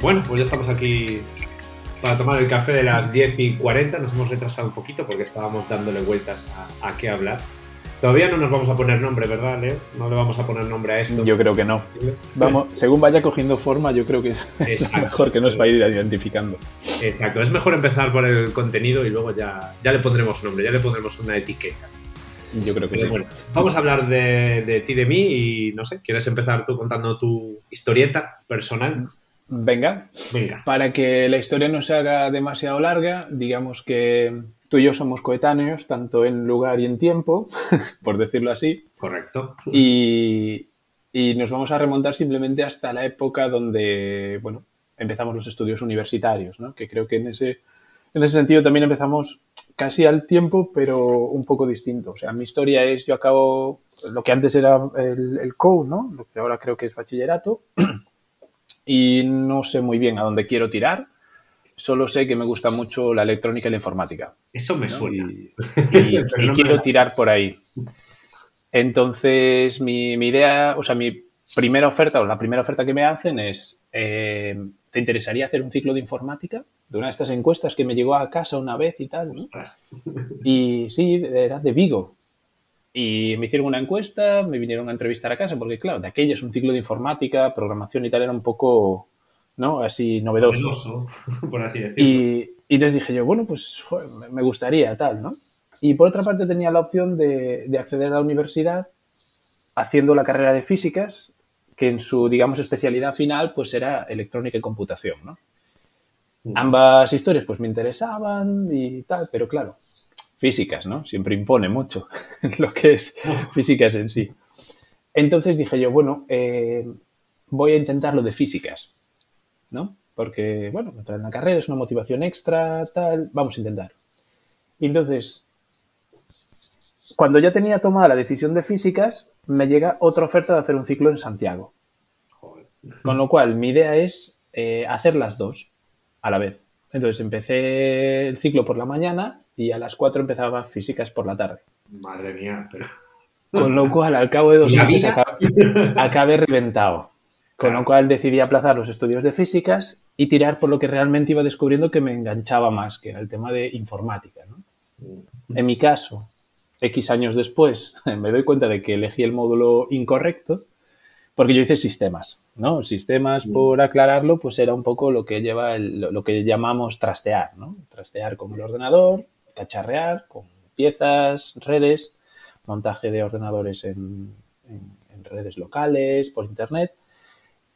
Bueno, pues ya estamos aquí para tomar el café de las 10 y 40. Nos hemos retrasado un poquito porque estábamos dándole vueltas a, a qué hablar. Todavía no nos vamos a poner nombre, ¿verdad, Leo? No le vamos a poner nombre a esto. Yo creo que no. Vamos, según vaya cogiendo forma, yo creo que es lo mejor que nos va a ir identificando. Exacto, es mejor empezar por el contenido y luego ya, ya le pondremos nombre, ya le pondremos una etiqueta. Yo creo que Pero sí. bueno, vamos a hablar de, de ti, de mí y no sé, ¿quieres empezar tú contando tu historieta personal? Venga, Venga. para que la historia no se haga demasiado larga, digamos que tú y yo somos coetáneos, tanto en lugar y en tiempo, por decirlo así, Correcto. y, y nos vamos a remontar simplemente hasta la época donde, bueno, empezamos los estudios universitarios, ¿no? Que creo que en ese, en ese sentido también empezamos casi al tiempo, pero un poco distinto. O sea, mi historia es, yo acabo lo que antes era el, el COU, ¿no? Lo que ahora creo que es bachillerato, y no sé muy bien a dónde quiero tirar. Solo sé que me gusta mucho la electrónica y la informática. Eso me ¿no? suena. Y, y- Pero y no me quiero tirar por ahí. Entonces, mi, mi idea, o sea, mi primera oferta o la primera oferta que me hacen es, eh, ¿te interesaría hacer un ciclo de informática? De una de estas encuestas que me llegó a casa una vez y tal, ¿no? Y sí, era de Vigo. Y me hicieron una encuesta, me vinieron a entrevistar a casa, porque claro, de aquella es un ciclo de informática, programación y tal, era un poco, ¿no? Así novedoso. Novedoso, por así decirlo. Y, y entonces dije yo, bueno, pues joder, me- gustaría tal, ¿no? Y por otra parte tenía la opción de, de acceder a la universidad haciendo la carrera de físicas, que en su, digamos, especialidad final, pues era electrónica y computación, ¿no? Ambas historias, pues me interesaban y tal, pero claro, físicas, ¿no? Siempre impone mucho lo que es físicas en sí. Entonces dije yo, bueno, eh, voy a intentar lo de físicas, ¿no? Porque, bueno, entrar en la carrera es una motivación extra, tal, vamos a intentar. Y entonces, cuando ya tenía tomada la decisión de físicas, me llega otra oferta de hacer un ciclo en Santiago. Joder. Con lo cual, mi idea es eh, hacer las dos a la vez. Entonces, empecé el ciclo por la mañana y a las 4 empezaba físicas por la tarde. Madre mía, pero. Con lo cual, al cabo de dos ¿Y la meses, acabé, acabé reventado. Con lo cual decidí aplazar los estudios de físicas y tirar por lo que realmente iba descubriendo que me enganchaba más, que era el tema de informática. ¿no? En mi caso, X años después, me doy cuenta de que elegí el módulo incorrecto porque yo hice sistemas, ¿no? Sistemas, por aclararlo, pues era un poco lo que lleva el- lo, lo que llamamos trastear, ¿no? Trastear con el ordenador, cacharrear con piezas, redes, montaje de ordenadores en, en- en redes locales, por internet,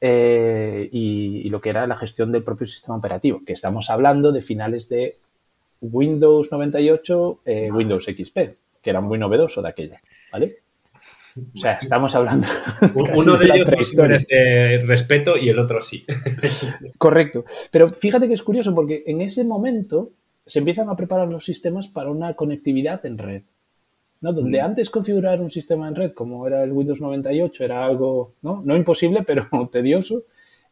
eh, y, y lo que era la gestión del propio sistema operativo, que estamos hablando de finales de Windows 98, eh, Windows XP, que era muy novedoso de aquella, ¿vale? O sea, estamos hablando Uno de la ellos merece respeto y el otro sí. Correcto. Pero fíjate que es curioso porque en ese momento se empiezan a preparar los sistemas para una conectividad en red. ¿no? Donde Mm. antes configurar un sistema en red, como era el Windows 98, era algo no, no imposible, pero tedioso.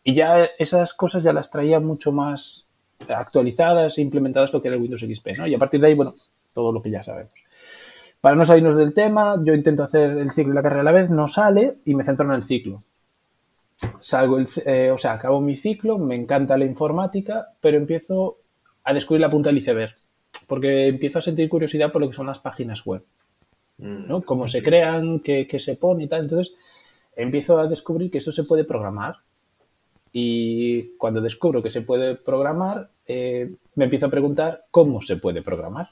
Y ya esas cosas ya las traía mucho más actualizadas e implementadas lo que era el Windows XP. ¿no? Y a partir de ahí, bueno, todo lo que ya sabemos. Para no salirnos del tema, yo intento hacer el ciclo y la carrera a la vez, no sale y me centro en el ciclo salgo, el, eh, o sea, acabo mi ciclo, me encanta la informática, pero empiezo a descubrir la punta del iceberg, porque empiezo a sentir curiosidad por lo que son las páginas web, ¿no? Cómo se crean, qué, qué se pone y tal. Entonces, empiezo a descubrir que esto se puede programar. Y cuando descubro que se puede programar, eh, me empiezo a preguntar cómo se puede programar.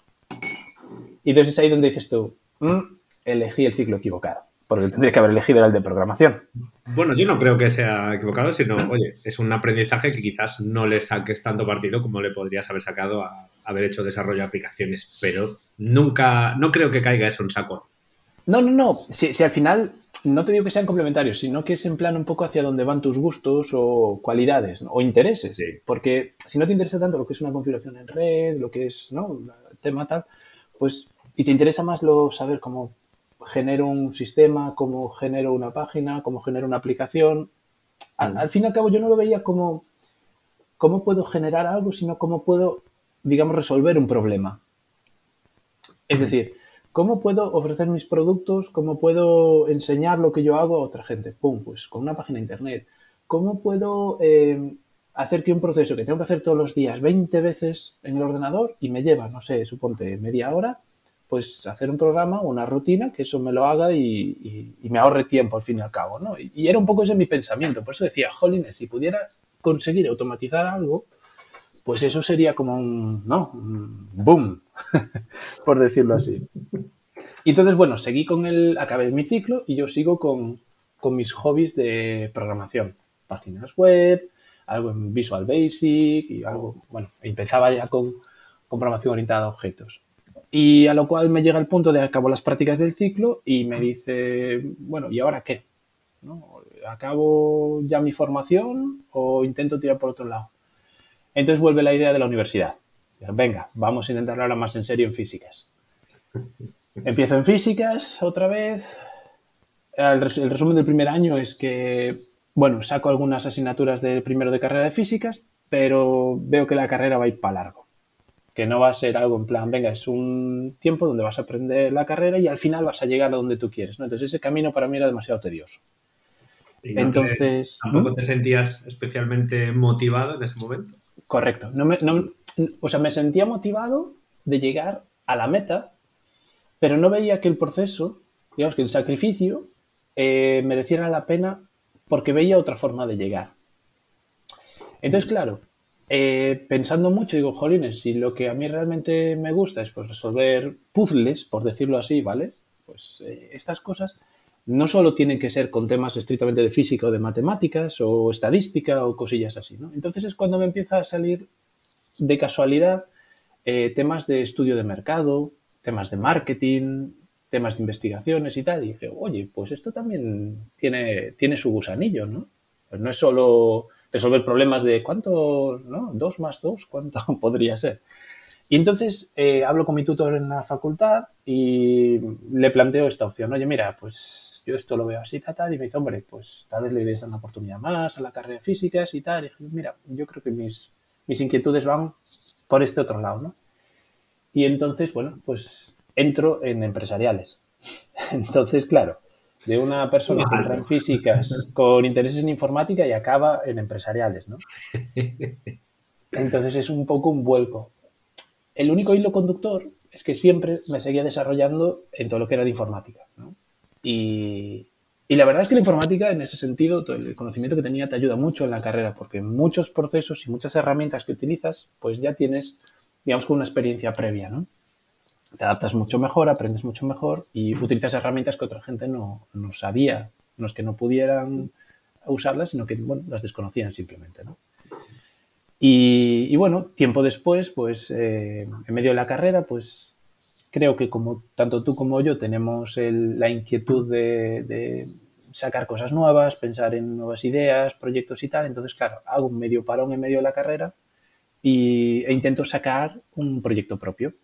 Y entonces es ahí donde dices tú, "Mm, elegí el ciclo equivocado, porque tendría que haber elegido el de programación. Bueno, yo no creo que sea equivocado, sino, oye, es un aprendizaje que quizás no le saques tanto partido como le podrías haber sacado a haber hecho desarrollo de aplicaciones, pero nunca, no creo que caiga eso en saco. No, no, no. Si, si al final no te digo que sean complementarios, sino que es en plan un poco hacia dónde van tus gustos o cualidades ¿no? o intereses. Sí. Porque si no te interesa tanto lo que es una configuración en red, lo que es ¿no? el tema tal, pues y te interesa más lo saber cómo genero un sistema, cómo genero una página, cómo genero una aplicación. Al, al fin y al cabo yo no lo veía como cómo puedo generar algo, sino cómo puedo, digamos, resolver un problema. Es decir, ¿cómo puedo ofrecer mis productos? ¿Cómo puedo enseñar lo que yo hago a otra gente? Pum, pues con una página de internet. ¿Cómo puedo eh, hacer que un proceso que tengo que hacer todos los días 20 veces en el ordenador y me lleva, no sé, suponte media hora, pues hacer un programa, una rutina, que eso me lo haga y, me ahorre tiempo al fin y al cabo, ¿no? Y, era un poco ese mi pensamiento. Por eso decía, jolines, si pudiera conseguir automatizar algo, pues eso sería como un, ¿no? Un boom, por decirlo así. Y entonces, bueno, seguí con el, acabé mi ciclo y yo sigo con, mis hobbies de programación. Páginas web, algo en Visual Basic y algo, bueno, empezaba ya con programación orientada a objetos. Y a lo cual me llega el punto de acabo las prácticas del ciclo y me dice, bueno, ¿y ahora qué? ¿Acabo ya mi formación o intento tirar por otro lado? Entonces vuelve la idea de la universidad. Venga, vamos a intentarlo ahora más en serio en físicas. Empiezo en físicas otra vez. El, resumen del primer año es que, bueno, saco algunas asignaturas del primero de carrera de físicas, pero veo que la carrera va a ir para largo que no va a ser algo en plan, venga, es un tiempo donde vas a aprender la carrera y al final vas a llegar a donde tú quieres, ¿no? Entonces ese camino para mí era demasiado tedioso. Entonces... ¿Tampoco te sentías especialmente motivado en ese momento? Correcto. No me, o sea, me sentía motivado de llegar a la meta, pero no veía que el proceso, digamos que el sacrificio, eh, mereciera la pena porque veía otra forma de llegar. Entonces, claro, eh, pensando mucho, digo, jolines, si lo que a mí realmente me gusta es pues, resolver puzzles, por decirlo así, ¿vale? Pues eh, estas cosas no solo tienen que ser con temas estrictamente de física o de matemáticas o estadística o cosillas así, ¿no? Entonces es cuando me empieza a salir de casualidad eh, temas de estudio de mercado, temas de marketing, temas de investigaciones y tal. Y dije, oye, pues esto también tiene, tiene su gusanillo, ¿no? Pues no es solo resolver problemas de cuánto, ¿no? Dos más dos, ¿cuánto podría ser? Y entonces eh, hablo con mi tutor en la facultad y le planteo esta opción. Oye, mira, pues yo esto lo veo así, tal, tal. Y me dice, hombre, pues tal vez le des una oportunidad más a la carrera de físicas y tal. Y dije, mira, yo creo que mis, mis inquietudes van por este otro lado, ¿no? Y entonces, bueno, pues entro en empresariales. Entonces, claro, de una persona que entra en físicas con intereses en informática y acaba en empresariales, ¿no? Entonces es un poco un vuelco. El único hilo conductor es que siempre me seguía desarrollando en todo lo que era de informática, ¿no? Y, y la verdad es que la informática, en ese sentido, el conocimiento que tenía te ayuda mucho en la carrera, porque muchos procesos y muchas herramientas que utilizas, pues ya tienes, digamos, una experiencia previa, ¿no? Te adaptas mucho mejor, aprendes mucho mejor y utilizas herramientas que otra gente no, no sabía. No es que no pudieran usarlas, sino que bueno, las desconocían simplemente. ¿no? Y, bueno, tiempo después, pues eh, en medio de la carrera, pues creo que como tanto tú como yo tenemos la inquietud de, sacar cosas nuevas, pensar en nuevas ideas, proyectos y tal, entonces claro, hago un medio parón en medio de la carrera y, e intento sacar un proyecto propio.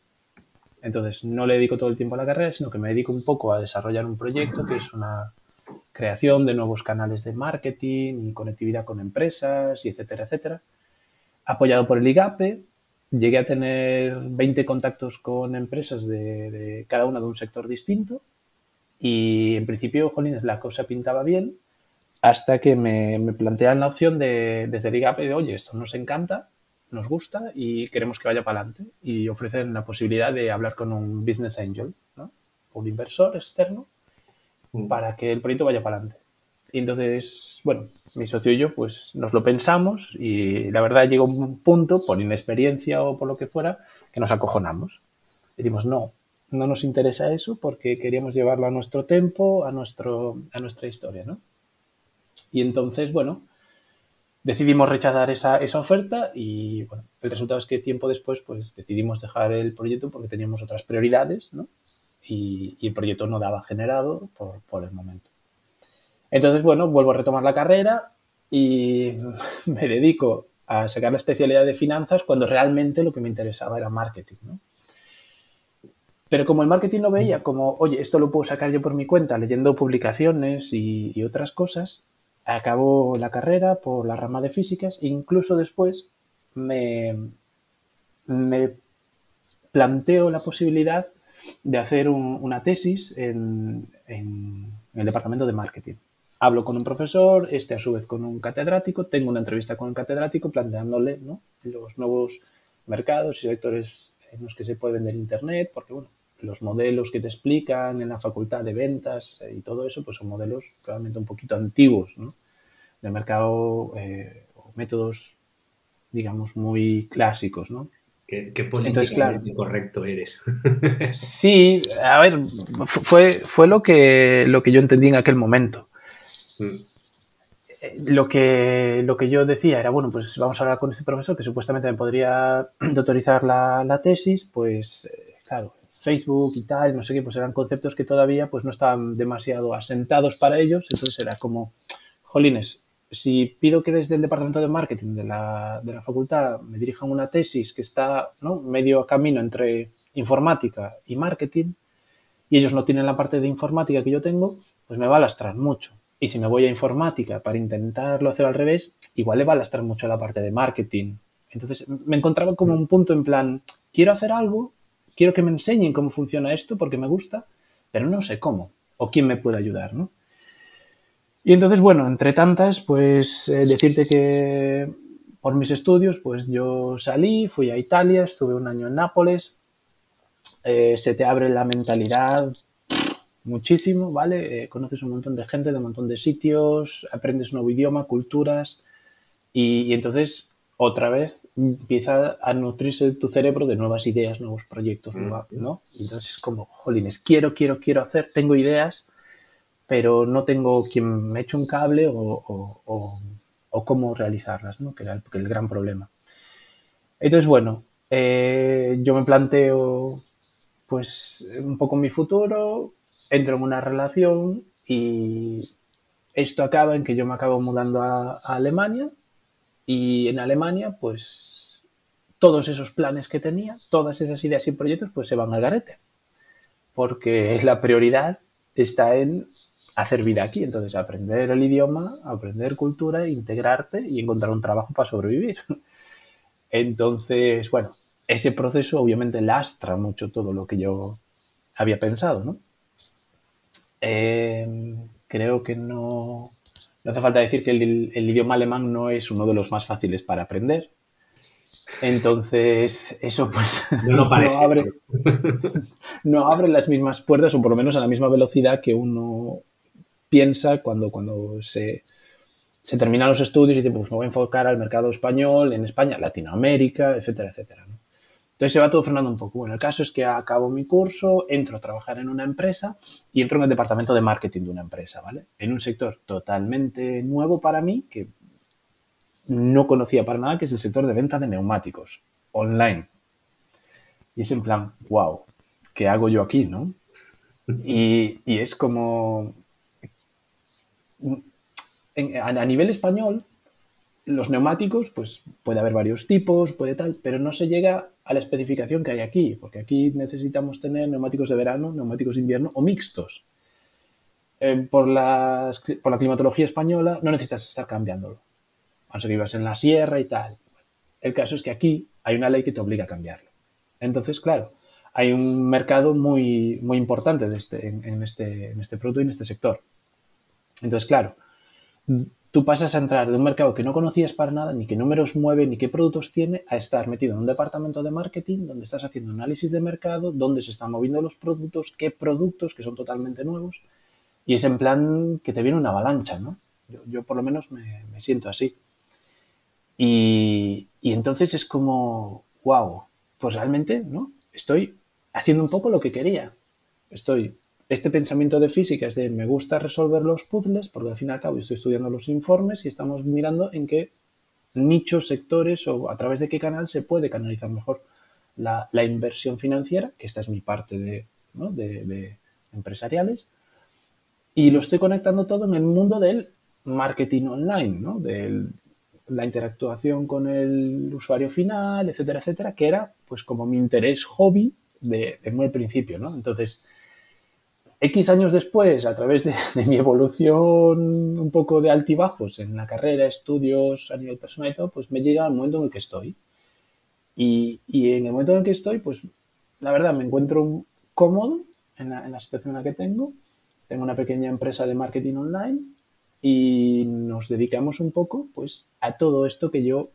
Entonces, no le dedico todo el tiempo a la carrera, sino que me dedico un poco a desarrollar un proyecto que es una creación de nuevos canales de marketing y conectividad con empresas y etcétera, etcétera. Apoyado por el IGAPE, llegué a tener 20 contactos con empresas de, cada una de un sector distinto y en principio, jolines, la cosa pintaba bien hasta que me, me plantean la opción de, desde el IGAPE de, oye, esto nos encanta, nos gusta y queremos que vaya para adelante. Y ofrecen la posibilidad de hablar con un business angel, ¿no? un inversor externo, mm. para que el proyecto vaya para adelante. Y entonces, bueno, mi socio y yo, pues nos lo pensamos y la verdad llegó un punto, por inexperiencia o por lo que fuera, que nos acojonamos. Dijimos, no, no nos interesa eso porque queríamos llevarlo a nuestro tiempo, a, nuestro, a nuestra historia, ¿no? Y entonces, bueno, decidimos rechazar esa, esa, oferta y bueno, el resultado es que tiempo después pues decidimos dejar el proyecto porque teníamos otras prioridades ¿no? y, el proyecto no daba generado por, por, el momento. Entonces, bueno, vuelvo a retomar la carrera y me dedico a sacar la especialidad de finanzas cuando realmente lo que me interesaba era marketing. ¿no? Pero como el marketing lo veía como, oye, esto lo puedo sacar yo por mi cuenta leyendo publicaciones y, y otras cosas, acabó la carrera por la rama de físicas e incluso después me, me planteo la posibilidad de hacer una tesis en, el departamento de marketing. hablo con un profesor, este a su vez con un catedrático, tengo una entrevista con el catedrático planteándole los nuevos mercados y sectores en los que se puede vender Internet, porque bueno, los modelos que te explican en la facultad de ventas y todo eso, pues son modelos probablemente un poquito antiguos, ¿no? De mercado eh, o métodos, digamos, muy clásicos, ¿no? Qué, qué políticamente correcto eres. sí, a ver, fue, fue lo, que, lo que yo entendí en aquel momento. Mm. Lo que, lo que yo decía era, bueno, pues vamos a hablar con este profesor que supuestamente me podría autorizar la, la tesis, pues eh, claro, Facebook y tal, no sé qué, pues eran conceptos que todavía pues no estaban demasiado asentados para ellos, entonces era como, jolines, si pido que desde el departamento de marketing de la, de la facultad me dirijan una tesis que está medio camino entre informática y marketing y ellos no tienen la parte de informática que yo tengo, pues me va a lastrar mucho. Y si me voy a informática para intentarlo hacer al revés, igual le va a lastrar mucho la parte de marketing. Entonces me encontraba como un punto en plan, quiero hacer algo, quiero que me enseñen cómo funciona esto porque me gusta, pero no sé cómo o quién me puede ayudar, ¿no? Y entonces, bueno, entre tantas, pues eh, decirte que por mis estudios, pues yo salí, fui a Italia, estuve un año en Nápoles, eh, se te abre la mentalidad muchísimo, ¿vale? Eh, conoces un montón de gente, de un montón de sitios, aprendes un nuevo idioma, culturas, y, entonces otra vez empieza a nutrirse tu cerebro de nuevas ideas, nuevos proyectos, mm. ¿no? Entonces es como, jolines, quiero, quiero, quiero hacer, tengo ideas, pero no tengo quien me eche un cable o, cómo realizarlas, ¿no? que era el, gran problema. Entonces, bueno, eh, yo me planteo pues un poco mi futuro, entro en una relación y esto acaba en que yo me acabo mudando a, a Alemania y en Alemania pues todos esos planes que tenía, todas esas ideas y proyectos pues se van al garete porque la prioridad está en hacer vida aquí. Entonces, aprender el idioma, aprender cultura, integrarte y encontrar un trabajo para sobrevivir. Entonces, bueno, ese proceso obviamente lastra mucho todo lo que yo había pensado, ¿no? Em, creo que no, no hace falta decir que el, idioma alemán no es uno de los más fáciles para aprender. Entonces, eso pues no, abre, no abre las mismas puertas o por lo menos a la misma velocidad que uno piensa cuando, cuando se, se terminan los estudios y dice, pues me voy a enfocar al mercado español, en España, Latinoamérica, etcétera, etcétera. Entonces se va todo frenando un poco. Bueno, el caso es que acabo mi curso, entro a trabajar en una empresa y entro en el departamento de marketing de una empresa, ¿vale? En un sector totalmente nuevo para mí, que no conocía para nada, que es el sector de venta de neumáticos online. Y es en plan, wow, ¿qué hago yo aquí, no? Y, es como, a, nivel español, los neumáticos, pues puede haber varios tipos, puede tal, pero no se llega a la especificación que hay aquí, porque aquí necesitamos tener neumáticos de verano, neumáticos de invierno o mixtos. Eh, por, por la climatología española no necesitas estar cambiándolo. A no que vivas en la sierra y tal. El caso es que aquí hay una ley que te obliga a cambiarlo. Entonces, claro, hay un mercado muy, muy importante este, en, este, en este producto y en este sector. Entonces, claro, tú pasas a entrar de un mercado que no conocías para nada, ni qué números mueve, ni qué productos tiene, a estar metido en un departamento de marketing donde estás haciendo análisis de mercado, dónde se están moviendo los productos, qué productos que son totalmente nuevos. Y es en plan que te viene una avalancha, ¿no? Yo, por lo menos me, siento así. Y, y, entonces es como, wow, pues realmente, ¿no? Estoy haciendo un poco lo que quería. Estoy este pensamiento de física es de me gusta resolver los puzzles, porque al fin y al cabo estoy estudiando los informes y estamos mirando en qué nichos, sectores o a través de qué canal se puede canalizar mejor la, inversión financiera, que esta es mi parte de, de, empresariales, y lo estoy conectando todo en el mundo del marketing online, ¿no? de la interactuación con el usuario final, etcétera, etcétera, que era pues como mi interés hobby de, de muy principio, ¿no? Entonces, X años después, a través de, mi evolución un poco de altibajos en la carrera, estudios a nivel personal y todo, pues me llega el momento en el que estoy. Y, en el momento en el que estoy, pues la verdad me encuentro cómodo en la, situación en la que tengo. Tengo una pequeña empresa de marketing online y nos dedicamos un poco pues a todo esto que yo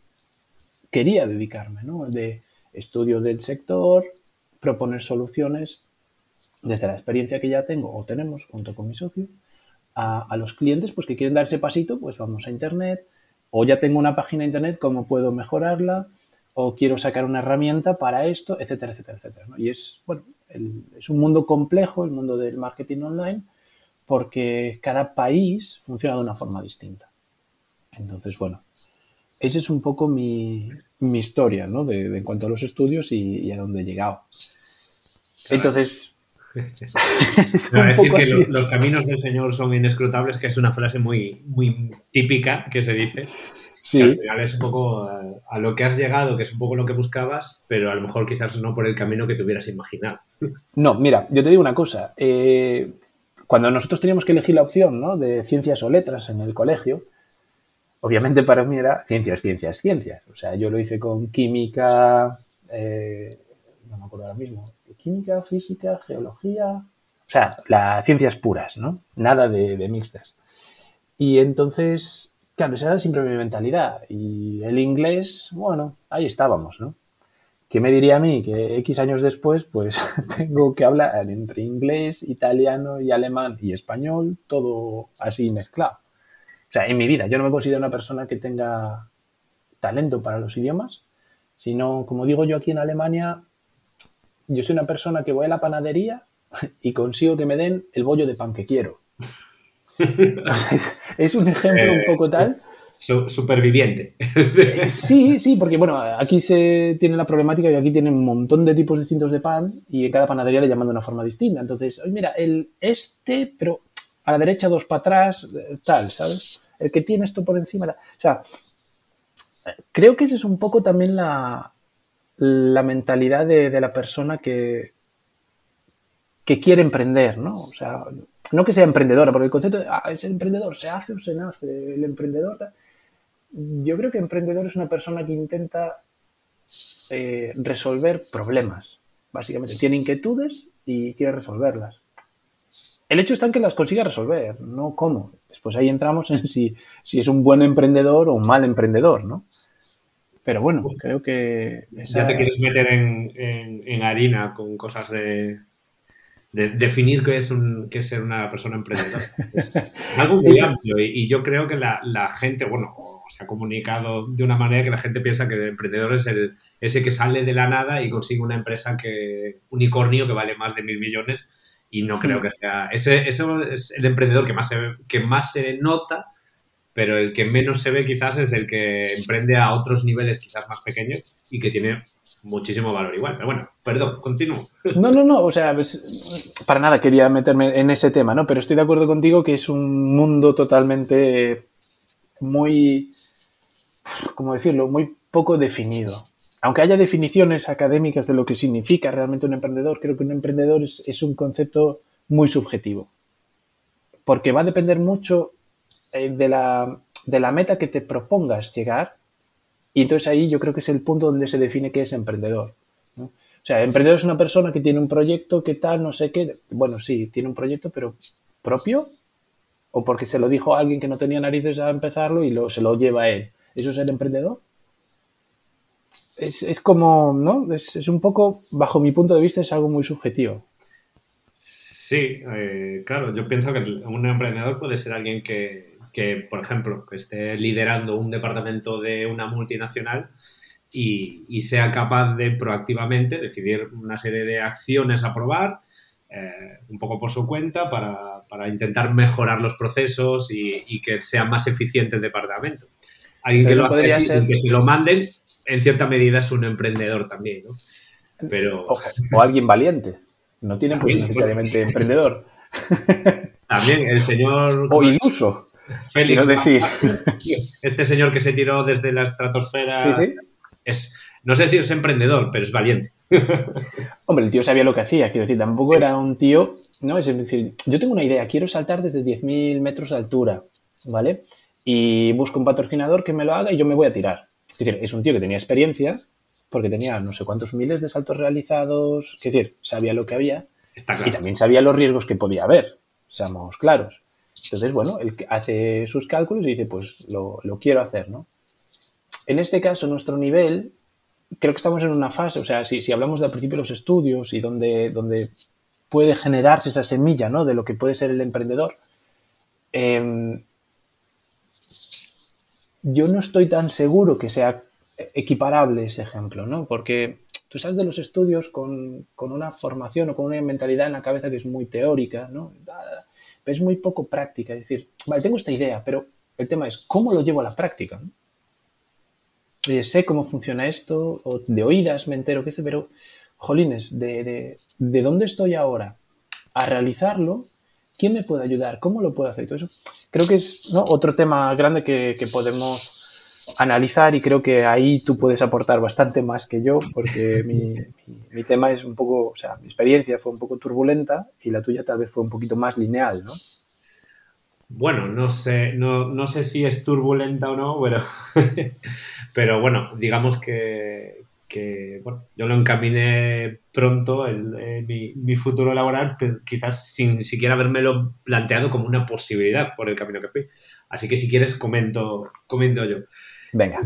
quería dedicarme, ¿no? De estudio del sector, proponer soluciones desde la experiencia que ya tengo o tenemos junto con mi socio a, a, los clientes pues que quieren dar ese pasito, pues vamos a internet o ya tengo una página de internet, ¿cómo puedo mejorarla? O quiero sacar una herramienta para esto, etcétera, etcétera, etcétera. ¿no? Y es, bueno, el, es un mundo complejo, el mundo del marketing online, porque cada país funciona de una forma distinta. Entonces, bueno, esa es un poco mi, mi historia, ¿no? De, de, en cuanto a los estudios y, y a dónde he llegado. Claro. Entonces, es no, decir que lo, los caminos del Señor son inescrutables, que es una frase muy, muy típica que se dice. Sí. Que al final es un poco a, a, lo que has llegado, que es un poco lo que buscabas, pero a lo mejor quizás no por el camino que te hubieras imaginado. No, mira, yo te digo una cosa. Eh, cuando nosotros teníamos que elegir la opción ¿no? de ciencias o letras en el colegio, obviamente para mí era ciencias, ciencias, ciencias. O sea, yo lo hice con química, eh, no me acuerdo ahora mismo, química, física, geología, o sea, las ciencias puras, ¿no? Nada de, de, mixtas. Y entonces, claro, esa era siempre mi mentalidad. Y el inglés, bueno, ahí estábamos, ¿no? ¿Qué me diría a mí? Que X años después, pues tengo que hablar entre inglés, italiano y alemán y español, todo así mezclado. O sea, en mi vida, yo no me considero una persona que tenga talento para los idiomas, sino, como digo yo aquí en Alemania, yo soy una persona que voy a la panadería y consigo que me den el bollo de pan que quiero. O sea, es, es, un ejemplo eh, un poco tal. Su, superviviente. Eh, sí, sí, porque bueno, aquí se tiene la problemática que aquí tienen un montón de tipos distintos de pan y en cada panadería le llaman de una forma distinta. Entonces, oye, mira, el este, pero a la derecha dos para atrás, eh, tal, ¿sabes? El que tiene esto por encima. O sea, creo que esa es un poco también la, la mentalidad de, de, la persona que, que quiere emprender, ¿no? O sea, no que sea emprendedora, porque el concepto de, ah, es emprendedor, se hace o se nace, el emprendedor. Yo creo que emprendedor es una persona que intenta eh, resolver problemas, básicamente. Tiene inquietudes y quiere resolverlas. El hecho está en que las consiga resolver, no cómo. Después ahí entramos en si, si es un buen emprendedor o un mal emprendedor, ¿no? Pero bueno, creo que... Esa... Ya te quieres meter en, en, en harina con cosas de, de definir qué es, un, qué es ser una persona emprendedora. Es algo muy amplio y, y, yo creo que la, la, gente, bueno, se ha comunicado de una manera que la gente piensa que el emprendedor es el, ese que sale de la nada y consigue una empresa que unicornio que vale más de mil millones y no creo que sea... Ese, ese es el emprendedor que más, se, que más se nota pero el que menos se ve quizás es el que emprende a otros niveles quizás más pequeños y que tiene muchísimo valor igual. Pero bueno, perdón, continúo. No, no, no, o sea, para nada quería meterme en ese tema, ¿no? Pero estoy de acuerdo contigo que es un mundo totalmente muy, ¿cómo decirlo?, muy poco definido. Aunque haya definiciones académicas de lo que significa realmente un emprendedor, creo que un emprendedor es, es un concepto muy subjetivo. Porque va a depender mucho de, la, de la meta que te propongas llegar. Y entonces ahí yo creo que es el punto donde se define qué es emprendedor. O sea, emprendedor es una persona que tiene un proyecto, que tal, no sé qué. Bueno, sí, tiene un proyecto, pero propio o porque se lo dijo a alguien que no tenía narices a empezarlo y lo, se lo lleva a él. ¿Eso es el emprendedor? Es, es como, ¿no? Es, es, un poco, bajo mi punto de vista, es algo muy subjetivo. Sí, eh, claro, yo pienso que un emprendedor puede ser alguien que, que, por ejemplo, que esté liderando un departamento de una multinacional y, y sea capaz de proactivamente decidir una serie de acciones a probar, eh, un poco por su cuenta, para, para intentar mejorar los procesos y, y, que sea más eficiente el departamento. Alguien que lo hace así, sin que se lo manden, en cierta medida es un emprendedor también, ¿no? Pero... O, o alguien valiente. No tiene pues necesariamente emprendedor. También el señor... O iluso. Félix, decir. Este señor que se tiró desde la estratosfera sí, sí. es, no sé si es emprendedor, pero es valiente. Hombre, el tío sabía lo que hacía, quiero decir, tampoco era un tío, ¿no? Es decir, yo tengo una idea, quiero saltar desde 10.000 metros de altura, ¿vale? Y busco un patrocinador que me lo haga y yo me voy a tirar. Es decir, es un tío que tenía experiencia, porque tenía no sé cuántos miles de saltos realizados, es decir, sabía lo que había Está claro. y también sabía los riesgos que podía haber, seamos claros. Entonces, bueno, él hace sus cálculos y dice, pues lo, quiero hacer, ¿no? En este caso, nuestro nivel, creo que estamos en una fase, o sea, si, hablamos del principio de los estudios y donde, donde puede generarse esa semilla, ¿no? De lo que puede ser el emprendedor, eh, yo no estoy tan seguro que sea equiparable ese ejemplo, ¿no? Porque tú sales de los estudios con, con, una formación o con una mentalidad en la cabeza que es muy teórica, ¿no? Es muy poco práctica. Decir, vale, tengo esta idea, pero el tema es cómo lo llevo a la práctica. Oye, sé cómo funciona esto, o de oídas me entero, qué sé, pero, jolines, de, de, de dónde estoy ahora a realizarlo, ¿quién me puede ayudar? ¿Cómo lo puedo hacer? Todo eso creo que es otro tema grande que, que, podemos analizar y creo que ahí tú puedes aportar bastante más que yo porque mi, mi, mi, tema es un poco, o sea, mi experiencia fue un poco turbulenta y la tuya tal vez fue un poquito más lineal, ¿no? Bueno, no sé, no, no sé si es turbulenta o no, pero, pero bueno, digamos que, que bueno, yo lo encaminé pronto, el, el, mi, mi, futuro laboral, quizás sin siquiera habérmelo planteado como una posibilidad por el camino que fui. Así que si quieres, comento, comento yo. Venga.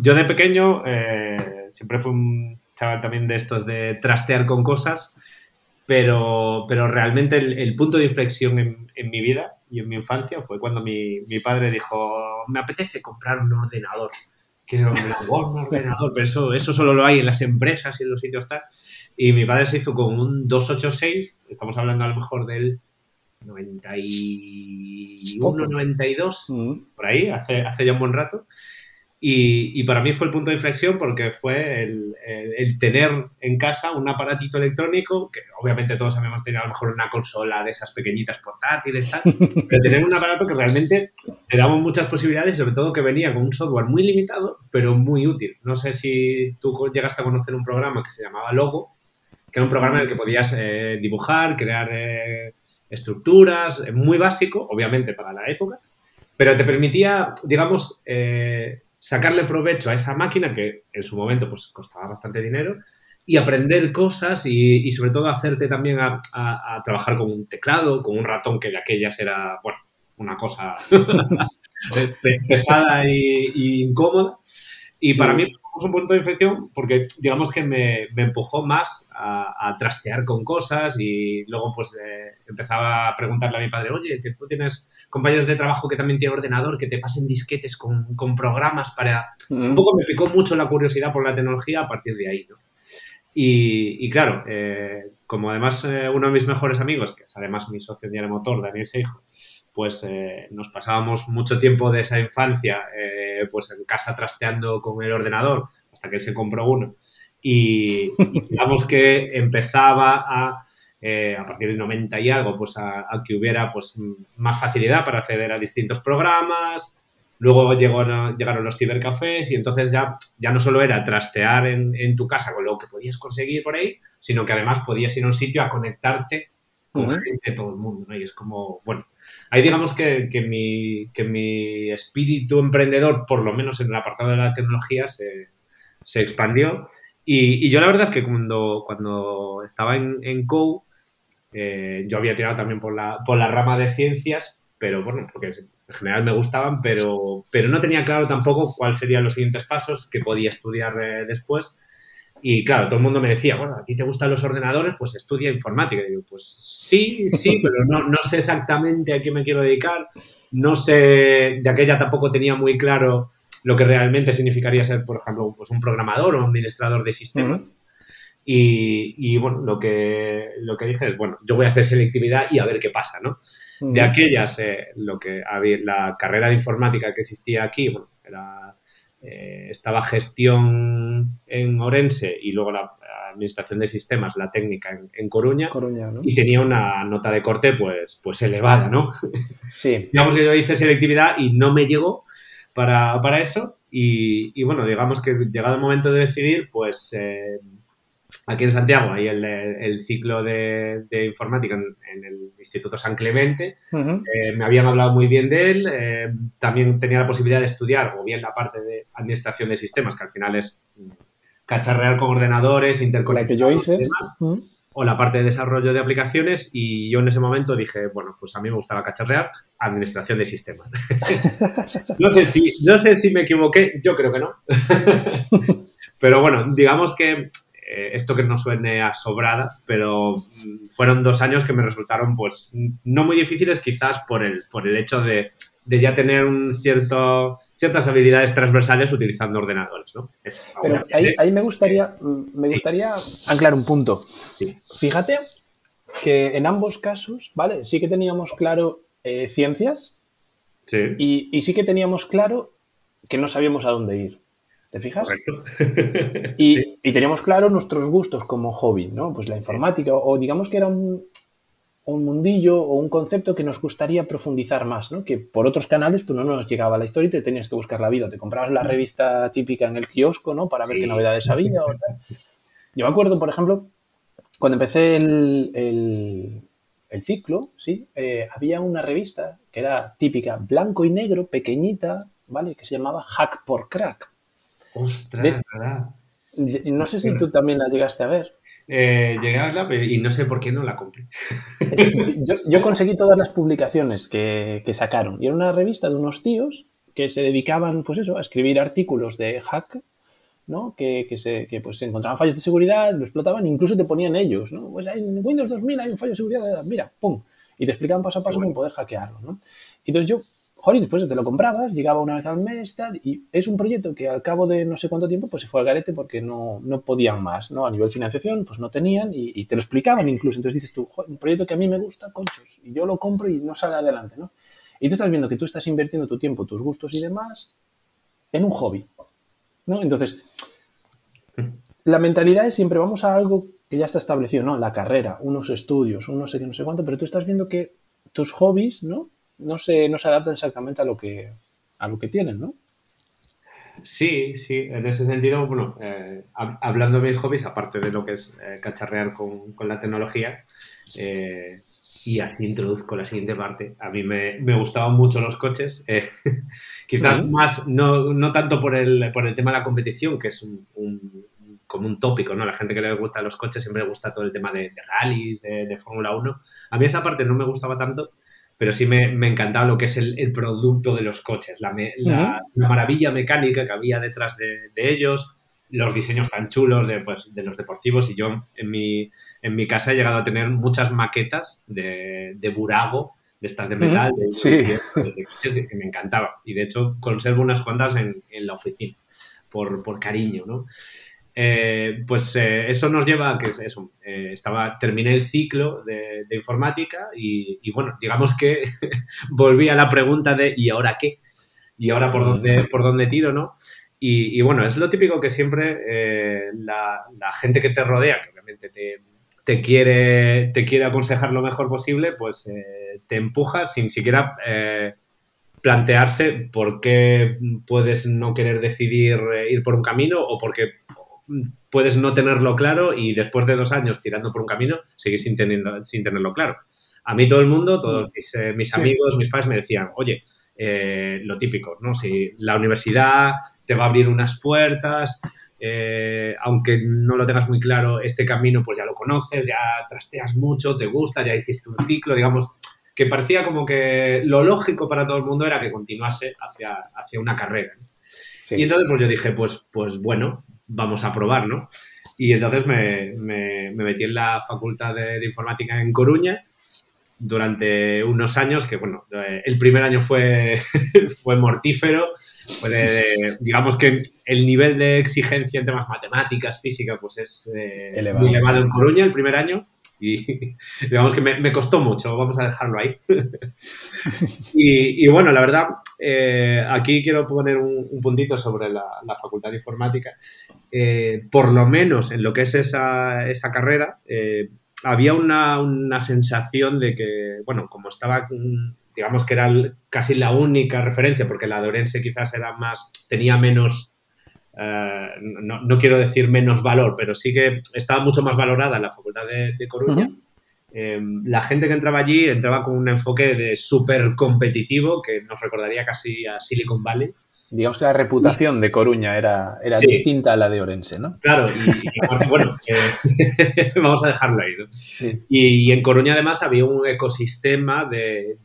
Yo de pequeño eh, siempre fui un chaval también de estos de trastear con cosas, pero, pero realmente el, el punto de inflexión en, en, mi vida y en mi infancia fue cuando mi, mi padre dijo, me apetece comprar un ordenador que un ordenador, pero eso, eso solo lo hay en las empresas y en los sitios tal. Y mi padre se hizo con un 286, estamos hablando a lo mejor del 91, 92, mm. por ahí, hace, hace ya un buen rato. Y, y, para mí fue el punto de inflexión porque fue el, el, el, tener en casa un aparatito electrónico, que obviamente todos habíamos tenido a lo mejor una consola de esas pequeñitas portátiles, tal, pero tener un aparato que realmente te daba muchas posibilidades, sobre todo que venía con un software muy limitado, pero muy útil. No sé si tú llegaste a conocer un programa que se llamaba Logo, que era un programa en el que podías eh, dibujar, crear eh, estructuras, muy básico, obviamente para la época, pero te permitía, digamos, eh, sacarle provecho a esa máquina que en su momento pues costaba bastante dinero y aprender cosas y, y sobre todo hacerte también a, a, a, trabajar con un teclado, con un ratón que de aquellas era, bueno, una cosa pesada y, y, incómoda. Y sí. para mí fue un punto de inflexión porque digamos que me, me empujó más a, a, trastear con cosas y luego pues eh, empezaba a preguntarle a mi padre, oye, que tú tienes compañeros de trabajo que también tienen ordenador, que te pasen disquetes con, con programas para... Mm. Un poco me picó mucho la curiosidad por la tecnología a partir de ahí, ¿no? Y, y claro, eh, como además eh, uno de mis mejores amigos, que es además mi socio en Diario Motor, Daniel Seijo, pues eh, nos pasábamos mucho tiempo de esa infancia pues en casa trasteando con el ordenador hasta que él se compró uno. Y, y digamos que empezaba a eh, a partir del 90 y algo, pues a, a, que hubiera pues más facilidad para acceder a distintos programas. Luego llegó, llegaron los cibercafés y entonces ya, ya no solo era trastear en, en, tu casa con lo que podías conseguir por ahí, sino que además podías ir a un sitio a conectarte con uh -huh. gente de todo el mundo. ¿no? Y es como, bueno, ahí digamos que, que, mi, que mi espíritu emprendedor, por lo menos en el apartado de la tecnología, se, se expandió. Y, y, yo la verdad es que cuando, cuando estaba en, en Co, eh, yo había tirado también por la, por la rama de ciencias, pero bueno, porque en general me gustaban, pero, pero no tenía claro tampoco cuáles serían los siguientes pasos que podía estudiar eh, después. Y claro, todo el mundo me decía, bueno, a ti te gustan los ordenadores, pues estudia informática. Y digo, pues sí, sí, pero no, no sé exactamente a qué me quiero dedicar. No sé, de aquella tampoco tenía muy claro lo que realmente significaría ser, por ejemplo, pues un programador o un administrador de sistemas. Uh -huh. Y, y, bueno, lo que, lo que dije es, bueno, yo voy a hacer selectividad y a ver qué pasa, ¿no? Mm. De aquellas, eh, lo que había, la carrera de informática que existía aquí, bueno, era, eh, estaba gestión en Orense y luego la, la, administración de sistemas, la técnica en, en Coruña, Coruña ¿no? y tenía una nota de corte pues, pues elevada, ¿no? Sí. digamos que yo hice selectividad y no me llegó para, para eso y, y, bueno, digamos que llegado el momento de decidir, pues... Eh, aquí en Santiago hay el, el ciclo de, de informática en, en, el Instituto San Clemente. Uh -huh. eh, me habían hablado muy bien de él. Eh, también tenía la posibilidad de estudiar, o bien la parte de administración de sistemas, que al final es cacharrear con ordenadores, interconectar. que yo hice. Uh -huh. o la parte de desarrollo de aplicaciones y yo en ese momento dije, bueno, pues a mí me gustaba cacharrear administración de sistemas. no, sé si, no sé si me equivoqué, yo creo que no. pero bueno, digamos que eh, esto que no suene a sobrada, pero mm, fueron dos años que me resultaron pues no muy difíciles quizás por el, por el hecho de, de ya tener un cierto ciertas habilidades transversales utilizando ordenadores, ¿no? Pero ahí, me gustaría, me gustaría anclar un punto. Fíjate que en ambos casos, ¿vale? Sí que teníamos claro eh, ciencias y, sí que teníamos claro que no sabíamos a dónde ir. ¿Te fijas? Y, y, teníamos claro nuestros gustos como hobby, ¿no? Pues la informática, o digamos que era un, un mundillo o un concepto que nos gustaría profundizar más, ¿no? Que por otros canales pues no nos llegaba la historia y te tenías que buscar la vida. Te comprabas la revista típica en el kiosco, ¿no? Para ver qué novedades había. Yo me acuerdo, por ejemplo, cuando empecé el, ciclo, ¿sí? Eh, había una revista que era típica, blanco y negro, pequeñita, ¿vale? Que se llamaba Hack por Crack. Ostras, No sé si tú también la llegaste a ver. Eh, llegué a verla y no sé por qué no la compré. yo, conseguí todas las publicaciones que, sacaron y era una revista de unos tíos que se dedicaban, pues eso, a escribir artículos de hack, ¿no? Que, se, pues, encontraban fallos de seguridad, lo explotaban, incluso te ponían ellos, ¿no? Pues en Windows 2000 hay un fallo de seguridad, mira, pum, y te explicaban paso a paso cómo poder hackearlo, ¿no? Entonces yo joder, después te lo comprabas, llegaba una vez al mes, y es un proyecto que al cabo de no sé cuánto tiempo pues se fue al garete porque no, no podían más, ¿no? A nivel financiación, pues no tenían y, te lo explicaban incluso. Entonces dices tú, un proyecto que a mí me gusta, conchos, y yo lo compro y no sale adelante, ¿no? Y tú estás viendo que tú estás invirtiendo tu tiempo, tus gustos y demás en un hobby, ¿no? Entonces, la mentalidad es siempre vamos a algo que ya está establecido, ¿no? La carrera, unos estudios, un no sé qué, no sé cuánto, pero tú estás viendo que tus hobbies, ¿no? No se, no se adaptan exactamente a lo que, a lo que tienen, ¿no? Sí, sí, en ese sentido, bueno, eh, hablando de mis hobbies, aparte de lo que es eh, cacharrear con, la tecnología, eh, y así introduzco la siguiente parte. A mí me, me gustaban mucho los coches, quizás más, no, no, tanto por el, por el tema de la competición, que es un, como un tópico, ¿no? La gente que le gusta los coches siempre le gusta todo el tema de, de rallies, de, de Fórmula 1. A mí esa parte no me gustaba tanto, pero sí me, me encantaba lo que es el, producto de los coches, la, la, maravilla mecánica que había detrás de, ellos, los diseños tan chulos de, pues, de, los deportivos y yo en mi, en mi casa he llegado a tener muchas maquetas de, de burago, de estas de metal, de, coches que me encantaba. Y de hecho conservo unas cuantas en, en la oficina por, por cariño, ¿no? Eh, pues eh, eso nos lleva a que eso, eh, estaba, terminé el ciclo de, informática y, bueno, digamos que volví a la pregunta de ¿y ahora qué? ¿Y ahora por dónde, por dónde tiro, no? Y, bueno, es lo típico que siempre la, gente que te rodea, que obviamente te, quiere, te quiere aconsejar lo mejor posible, pues te empuja sin siquiera plantearse por qué puedes no querer decidir ir por un camino o por qué puedes no tenerlo claro y después de dos años tirando por un camino, seguir sin, sin tenerlo claro. A mí todo el mundo, todos mm. mis, eh, amigos, mis padres me decían, oye, eh, lo típico, ¿no? Si la universidad te va a abrir unas puertas, eh, aunque no lo tengas muy claro, este camino pues ya lo conoces, ya trasteas mucho, te gusta, ya hiciste un ciclo, digamos, que parecía como que lo lógico para todo el mundo era que continuase hacia, hacia una carrera. Y entonces pues yo dije, pues, pues bueno, vamos a probar, ¿no? Y entonces me, metí en la Facultad de, Informática en Coruña durante unos años, que bueno, eh, el primer año fue, fue mortífero, digamos que el nivel de exigencia en temas matemáticas, física, pues es eh, elevado. muy elevado en Coruña el primer año y digamos que me, costó mucho, vamos a dejarlo ahí. y, bueno, la verdad, eh, aquí quiero poner un, puntito sobre la, Facultad de Informática. Eh, por lo menos en lo que es esa, esa carrera, eh, había una, una, sensación de que, bueno, como estaba, digamos que era casi la única referencia, porque la de Orense quizás era más, tenía menos eh, no, quiero decir menos valor, pero sí que estaba mucho más valorada en la Facultad de, Coruña. Em, la gente que entraba allí entraba con un enfoque de súper competitivo que nos recordaría casi a Silicon Valley. digamos que la reputación de Coruña era, era distinta a la de Orense, ¿no? Claro, y, bueno, eh, vamos a dejarlo ahí. ¿no? Y, en Coruña además había un ecosistema de,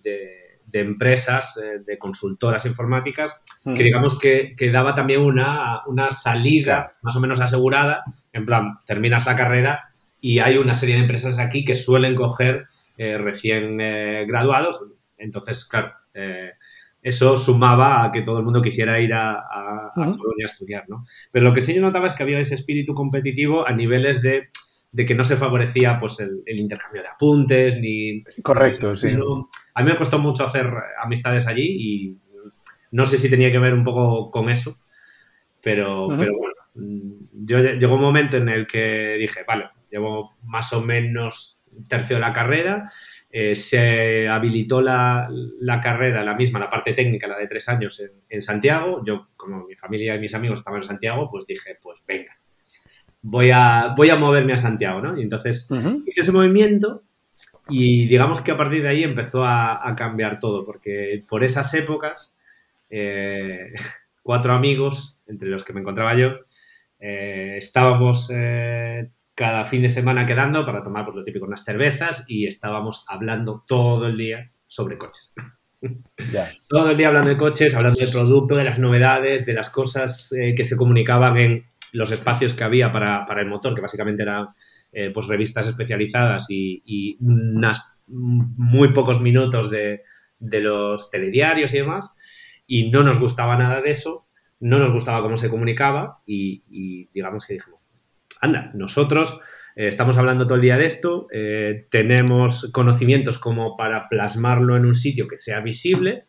empresas, eh, de consultoras informáticas, que mm. digamos que, daba también una, una salida más o menos asegurada, en plan, terminas la carrera y hay una serie de empresas aquí que suelen coger eh, recién graduados, entonces, claro, eso sumaba a que todo el mundo quisiera ir a, a, Colonia a estudiar, ¿no? Pero lo que sí yo notaba es que había ese espíritu competitivo a niveles de, que no se favorecía pues el, intercambio de apuntes ni... Correcto, sí. a mí me costó mucho hacer amistades allí y no sé si tenía que ver un poco con eso, pero, pero bueno, yo llegó un momento en el que dije, vale, llevo más o menos tercio de la carrera, eh, se habilitó la, carrera, la misma, la parte técnica, la de tres años en, Santiago. Yo, como mi familia y mis amigos estaban en Santiago, pues dije, pues venga, voy a, voy a moverme a Santiago, ¿no? Y entonces hice ese movimiento y digamos que a partir de ahí empezó a, cambiar todo, porque por esas épocas, eh, cuatro amigos, entre los que me encontraba yo, eh, estábamos cada fin de semana quedando para tomar, pues lo típico, unas cervezas y estábamos hablando todo el día sobre coches. Todo el día hablando de coches, hablando del producto, de las novedades, de las cosas eh, que se comunicaban en los espacios que había para, el motor, que básicamente eran eh, pues revistas especializadas y, unas muy pocos minutos de, los telediarios y demás. Y no nos gustaba nada de eso, no nos gustaba cómo se comunicaba y, y digamos que dijimos, anda, nosotros eh, estamos hablando todo el día de esto, eh, tenemos conocimientos como para plasmarlo en un sitio que sea visible,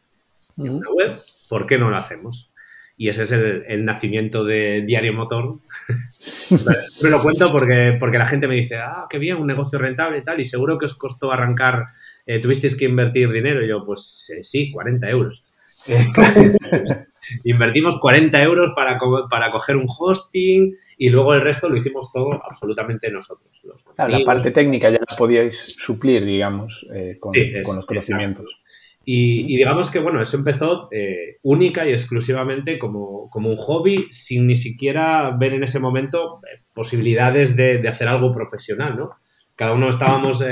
en una web, ¿por qué no lo hacemos? Y ese es el, nacimiento de Diario Motor. Me lo cuento porque, porque la gente me dice, ah, qué bien, un negocio rentable y tal, y seguro que os costó arrancar, eh, tuvisteis que invertir dinero. Y yo, pues sí, 40 euros. Invertimos 40 euros para, para coger un hosting y luego el resto lo hicimos todo absolutamente nosotros. la parte técnica ya la podíais suplir, digamos, eh, con, los conocimientos. Y, digamos que, bueno, eso empezó eh, única y exclusivamente como, un hobby, sin ni siquiera ver en ese momento eh, posibilidades de, hacer algo profesional, ¿no? Cada uno estábamos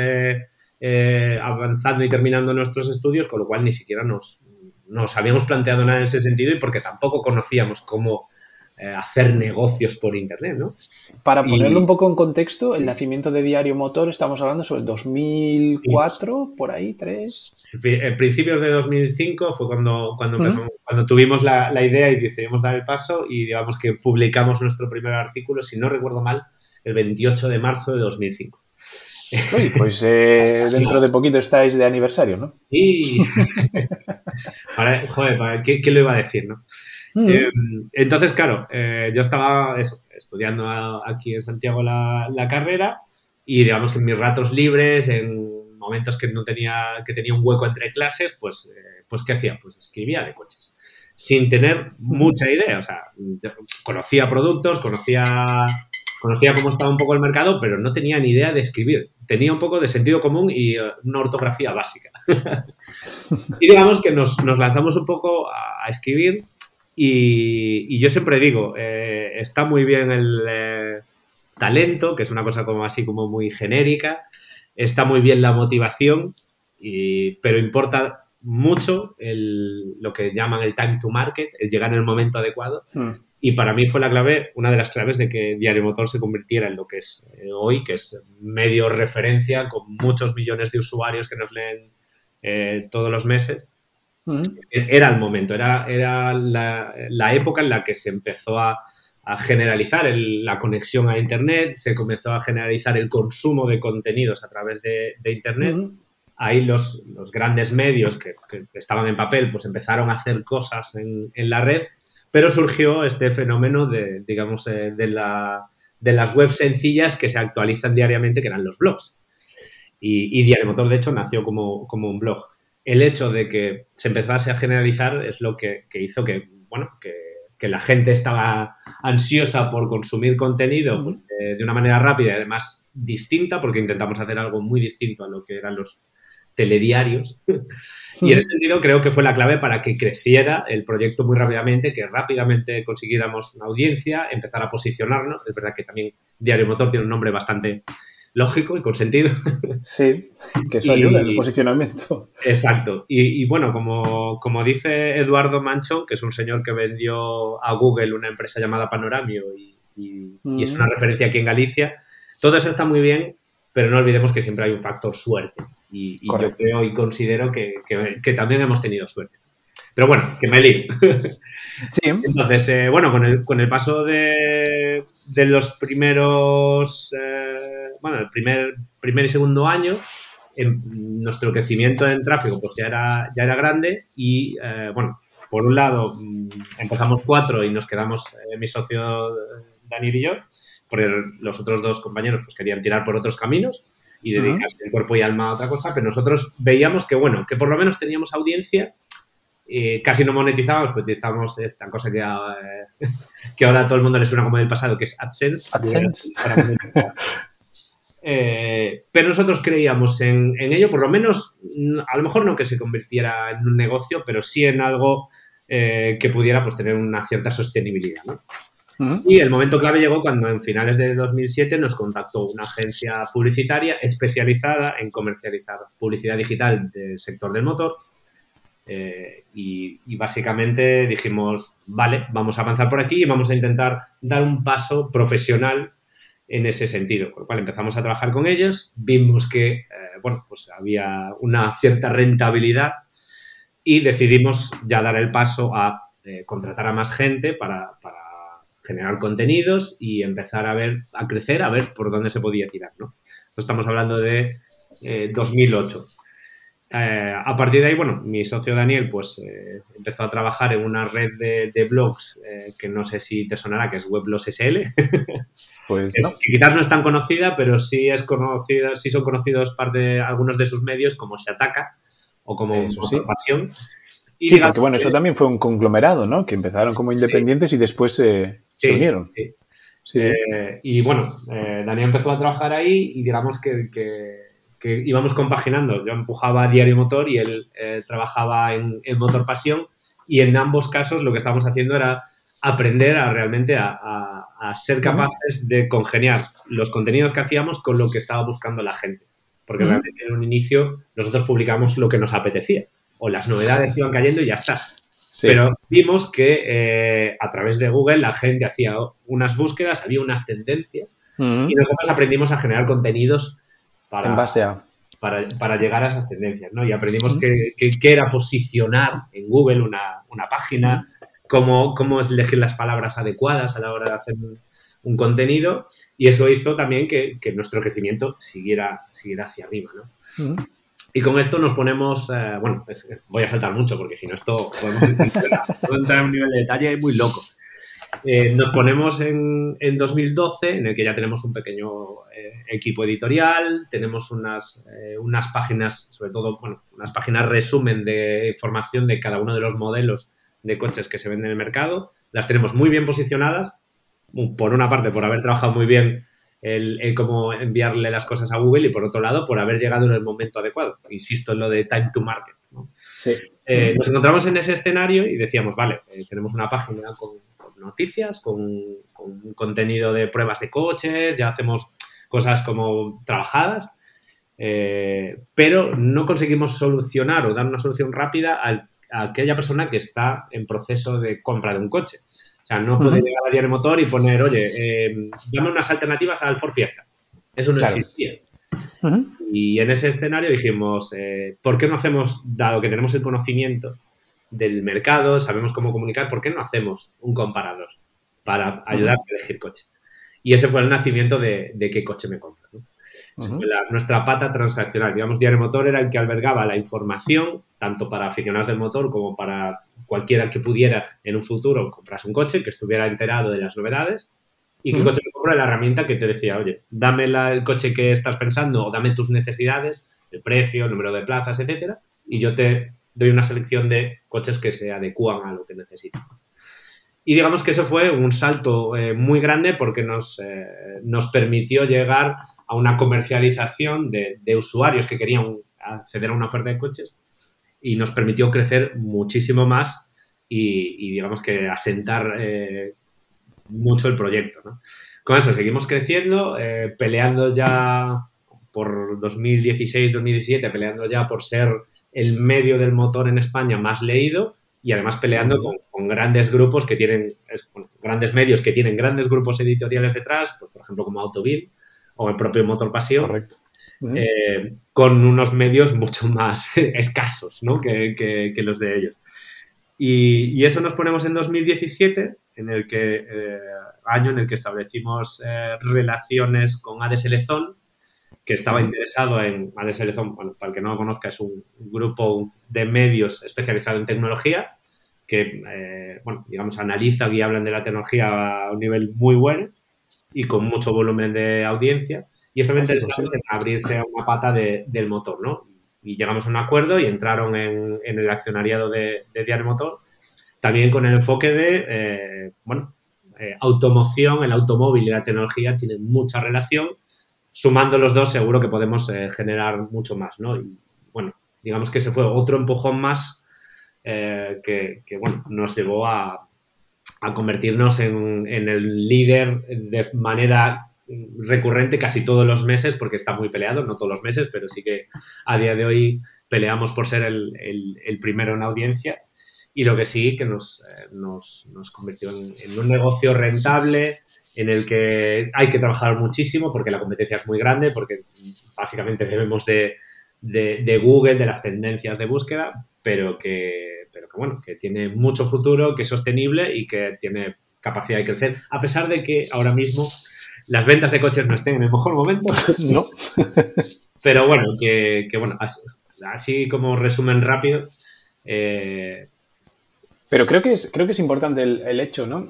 avanzando y terminando nuestros estudios, con lo cual ni siquiera nos, nos habíamos planteado nada en ese sentido y porque tampoco conocíamos cómo eh, hacer negocios por Internet, ¿no? Para ponerlo un poco en contexto, el nacimiento de Diario Motor, estamos hablando sobre el 2004, por ahí, tres. En principios de 2005 fue cuando, cuando, cuando tuvimos la, idea y decidimos dar el paso y digamos que publicamos nuestro primer artículo, si no recuerdo mal, el 28 de marzo de 2005. Uy, pues eh, dentro de poquito estáis de aniversario, ¿no? Sí. joder, ¿qué, ¿qué, lo iba a decir, no? Mm. Eh, entonces, claro, eh, yo estaba estudiando aquí en Santiago la, carrera y digamos que en mis ratos libres, en momentos que no tenía, que tenía un hueco entre clases, pues, pues ¿qué hacía? Pues escribía de coches. Sin tener mucha idea, o sea, conocía productos, conocía conocía cómo estaba un poco el mercado, pero no tenía ni idea de escribir. Tenía un poco de sentido común y una ortografía básica. y digamos que nos, lanzamos un poco a, escribir y, yo siempre digo, eh, está muy bien el eh, talento, que es una cosa como así como muy genérica, está muy bien la motivación, pero importa mucho lo que llaman el time to market, el llegar en el momento adecuado. Hmm. Y para mí fue la clave, una de las claves de que Diario Motor se convirtiera en lo que es eh, hoy, que es medio referencia con muchos millones de usuarios que nos leen eh, todos los meses. Era el momento, era, era la, época en la que se empezó a, generalizar la conexión a Internet, se comenzó a generalizar el consumo de contenidos a través de, Internet. Ahí los, los, grandes medios que, estaban en papel pues empezaron a hacer cosas en, en la red pero surgió este fenómeno de, digamos, eh, de, la, de, las webs sencillas que se actualizan diariamente, que eran los blogs. Y, y Diario Motor, de hecho, nació como, como, un blog. El hecho de que se empezase a generalizar es lo que, hizo que, bueno, que, que, la gente estaba ansiosa por consumir contenido pues, de, una manera rápida y además distinta, porque intentamos hacer algo muy distinto a lo que eran los, telediarios. y en ese sentido creo que fue la clave para que creciera el proyecto muy rápidamente, que rápidamente consiguiéramos una audiencia, empezar a posicionarnos. Es verdad que también Diario Motor tiene un nombre bastante lógico y con sentido. Sí, que eso ayuda en el posicionamiento. Exacto. Y, bueno, como, como, dice Eduardo Manchón, que es un señor que vendió a Google una empresa llamada Panoramio y, y es una referencia aquí en Galicia, todo eso está muy bien, pero no olvidemos que siempre hay un factor suerte. Y, yo creo y considero que, que, también hemos tenido suerte. Pero bueno, que me lío. Sí. Entonces, eh, bueno, con el, con el paso de, de los primeros, eh, bueno, el primer, primer y segundo año, nuestro crecimiento en tráfico pues ya era, ya era grande y, eh, bueno, por un lado mm, empezamos cuatro y nos quedamos mi socio Daniel y yo, porque los otros dos compañeros pues querían tirar por otros caminos y dedicarse el cuerpo y alma a otra cosa, pero nosotros veíamos que, bueno, que por lo menos teníamos audiencia, eh, casi no monetizábamos, pues utilizamos esta cosa que, eh, que ahora a todo el mundo le suena como del pasado, que es AdSense. AdSense. Eh, pero nosotros creíamos en, en, ello, por lo menos, a lo mejor no que se convirtiera en un negocio, pero sí en algo que pudiera pues, tener una cierta sostenibilidad. ¿no? Y el momento clave llegó cuando en finales de 2007 nos contactó una agencia publicitaria especializada en comercializar publicidad digital del sector del motor. Eh, y, básicamente dijimos, vale, vamos a avanzar por aquí y vamos a intentar dar un paso profesional en ese sentido. Por lo cual empezamos a trabajar con ellos, vimos que, eh, bueno, pues había una cierta rentabilidad y decidimos ya dar el paso a eh, contratar a más gente para generar contenidos y empezar a ver, a crecer, a ver por dónde se podía tirar, ¿no? Estamos hablando de 2008. Eh, eh, a partir de ahí, bueno, mi socio Daniel pues eh, empezó a trabajar en una red de, blogs que no sé si te sonará, que es Weblos SL. Pues no. que quizás no es tan conocida, pero sí es conocida, sí son conocidos parte de algunos de sus medios como Se Ataca o como Pasión sí, porque bueno, eso también fue un conglomerado, ¿no? Que empezaron como independientes y después se unieron. Eh, y bueno, eh, Daniel empezó a trabajar ahí y digamos que, íbamos compaginando. Yo empujaba a Diario Motor y él eh, trabajaba en, Motor Pasión y en ambos casos lo que estábamos haciendo era aprender a realmente a, ser capaces de congeniar los contenidos que hacíamos con lo que estaba buscando la gente. Porque realmente en un inicio nosotros publicamos lo que nos apetecía o las novedades iban cayendo y ya está. Pero vimos que eh, a través de Google la gente hacía unas búsquedas, había unas tendencias y nosotros aprendimos a generar contenidos para, en base a... para, llegar a esas tendencias, ¿no? Y aprendimos qué era posicionar en Google una, página, cómo, cómo elegir las palabras adecuadas a la hora de hacer un, contenido y eso hizo también que, nuestro crecimiento siguiera, siguiera hacia arriba, ¿no? Y con esto nos ponemos, eh, bueno, voy a saltar mucho porque si no esto podemos entrar a un nivel de detalle muy loco. Eh, nos ponemos en, en, 2012, en el que ya tenemos un pequeño eh, equipo editorial, tenemos unas, unas páginas, sobre todo, bueno, unas páginas resumen de información de cada uno de los modelos de coches que se venden en el mercado. Las tenemos muy bien posicionadas, por una parte por haber trabajado muy bien el, cómo enviarle las cosas a Google y por otro lado por haber llegado en el momento adecuado. Insisto en lo de time to market. Eh, nos encontramos en ese escenario y decíamos, vale, eh, tenemos una página con, noticias, con, contenido de pruebas de coches, ya hacemos cosas como trabajadas, eh, pero no conseguimos solucionar o dar una solución rápida a aquella persona que está en proceso de compra de un coche. O sea, no puede llegar a Diario Motor y poner, oye, eh, dame unas alternativas al Ford Fiesta. Eso no existía. Y en ese escenario dijimos, eh, ¿por qué no hacemos, dado que tenemos el conocimiento del mercado, sabemos cómo comunicar, ¿por qué no hacemos un comparador para ayudar a elegir coche? Y ese fue el nacimiento de, qué coche me compro. nuestra pata transaccional. Digamos, Diario Motor era el que albergaba la información, tanto para aficionados del motor como para cualquiera que pudiera en un futuro comprarse un coche, que estuviera enterado de las novedades y que el coche me compra la herramienta que te decía, oye, dame el coche que estás pensando o dame tus necesidades, el precio, el número de plazas, etcétera, y yo te doy una selección de coches que se adecúan a lo que necesito. Y digamos que eso fue un salto eh, muy grande porque nos, eh, nos permitió llegar a una comercialización de, de, usuarios que querían acceder a una oferta de coches y nos permitió crecer muchísimo más y, digamos que asentar eh, mucho el proyecto. ¿no? Con eso seguimos creciendo, eh, peleando ya por 2016-2017, peleando ya por ser el medio del motor en España más leído y además peleando con, grandes grupos que tienen, grandes medios que tienen grandes grupos editoriales detrás, pues, por ejemplo como Autovil o el propio Motor Pasión. Correcto. Eh, con unos medios mucho más escasos ¿no? que, los de ellos. Y, eso nos ponemos en 2017, en el que, eh, año en el que establecimos eh, relaciones con ADS Lezón, que estaba interesado en ADS Lezón, bueno, para el que no lo conozca, es un grupo de medios especializado en tecnología que, bueno, digamos, analiza y hablan de la tecnología a un nivel muy bueno y con mucho volumen de audiencia. Y esto me interesaba en abrirse a una pata del motor, ¿no? Y llegamos a un acuerdo y entraron en, el accionariado de, Diario Motor, también con el enfoque de, eh, bueno, eh, automoción, el automóvil y la tecnología tienen mucha relación. Sumando los dos seguro que podemos eh, generar mucho más, ¿no? Y bueno, digamos que ese fue otro empujón más que, bueno, nos llevó a, a convertirnos en, en, el líder de manera recurrente casi todos los meses, porque está muy peleado, no todos los meses, pero sí que a día de hoy peleamos por ser el, el, primero en audiencia y lo que sí que nos, eh, nos, nos convirtió en, un negocio rentable en el que hay que trabajar muchísimo porque la competencia es muy grande, porque básicamente debemos de, de, de Google, de las tendencias de búsqueda, pero que, pero que, bueno, que tiene mucho futuro, que es sostenible y que tiene capacidad de crecer, a pesar de que ahora mismo las ventas de coches no estén en el mejor momento. No. Pero bueno, que, bueno, así, como resumen rápido. Eh, pero creo que es, creo que es importante el, hecho, ¿no?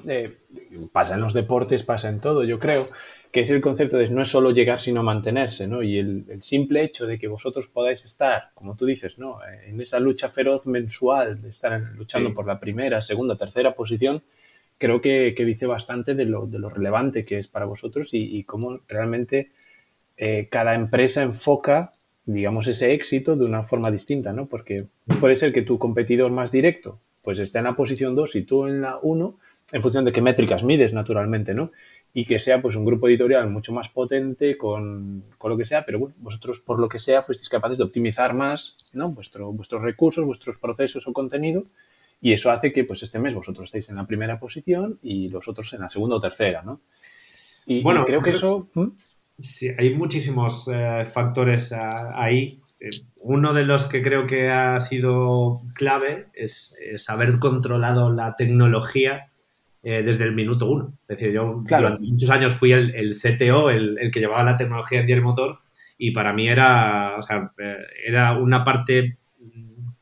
Pasa en los deportes, pasa en todo, yo creo, que es el concepto de no es solo llegar, sino mantenerse, ¿no? Y el, simple hecho de que vosotros podáis estar, como tú dices, ¿no? En esa lucha feroz mensual, de estar luchando por la primera, segunda, tercera posición, creo que, dice bastante de lo, de lo, relevante que es para vosotros y, cómo realmente eh, cada empresa enfoca, digamos, ese éxito de una forma distinta, ¿no? Porque puede ser que tu competidor más directo pues esté en la posición 2 y tú en la 1, en función de qué métricas mides, naturalmente, ¿no? Y que sea pues un grupo editorial mucho más potente con, con, lo que sea, pero bueno, vosotros por lo que sea fuisteis capaces de optimizar más, ¿no? Vuestro, vuestros recursos, vuestros procesos o contenido y eso hace que pues este mes vosotros estéis en la primera posición y los otros en la segunda o tercera, ¿no? Y, bueno, creo que eso... ¿Mm? Sí, hay muchísimos eh, factores ah, ahí. Eh, uno de los que creo que ha sido clave es, haber controlado la tecnología eh, desde el minuto uno. Es decir, yo durante muchos años fui el, CTO, el, el, que llevaba la tecnología en el motor, y para mí era, o sea, era una parte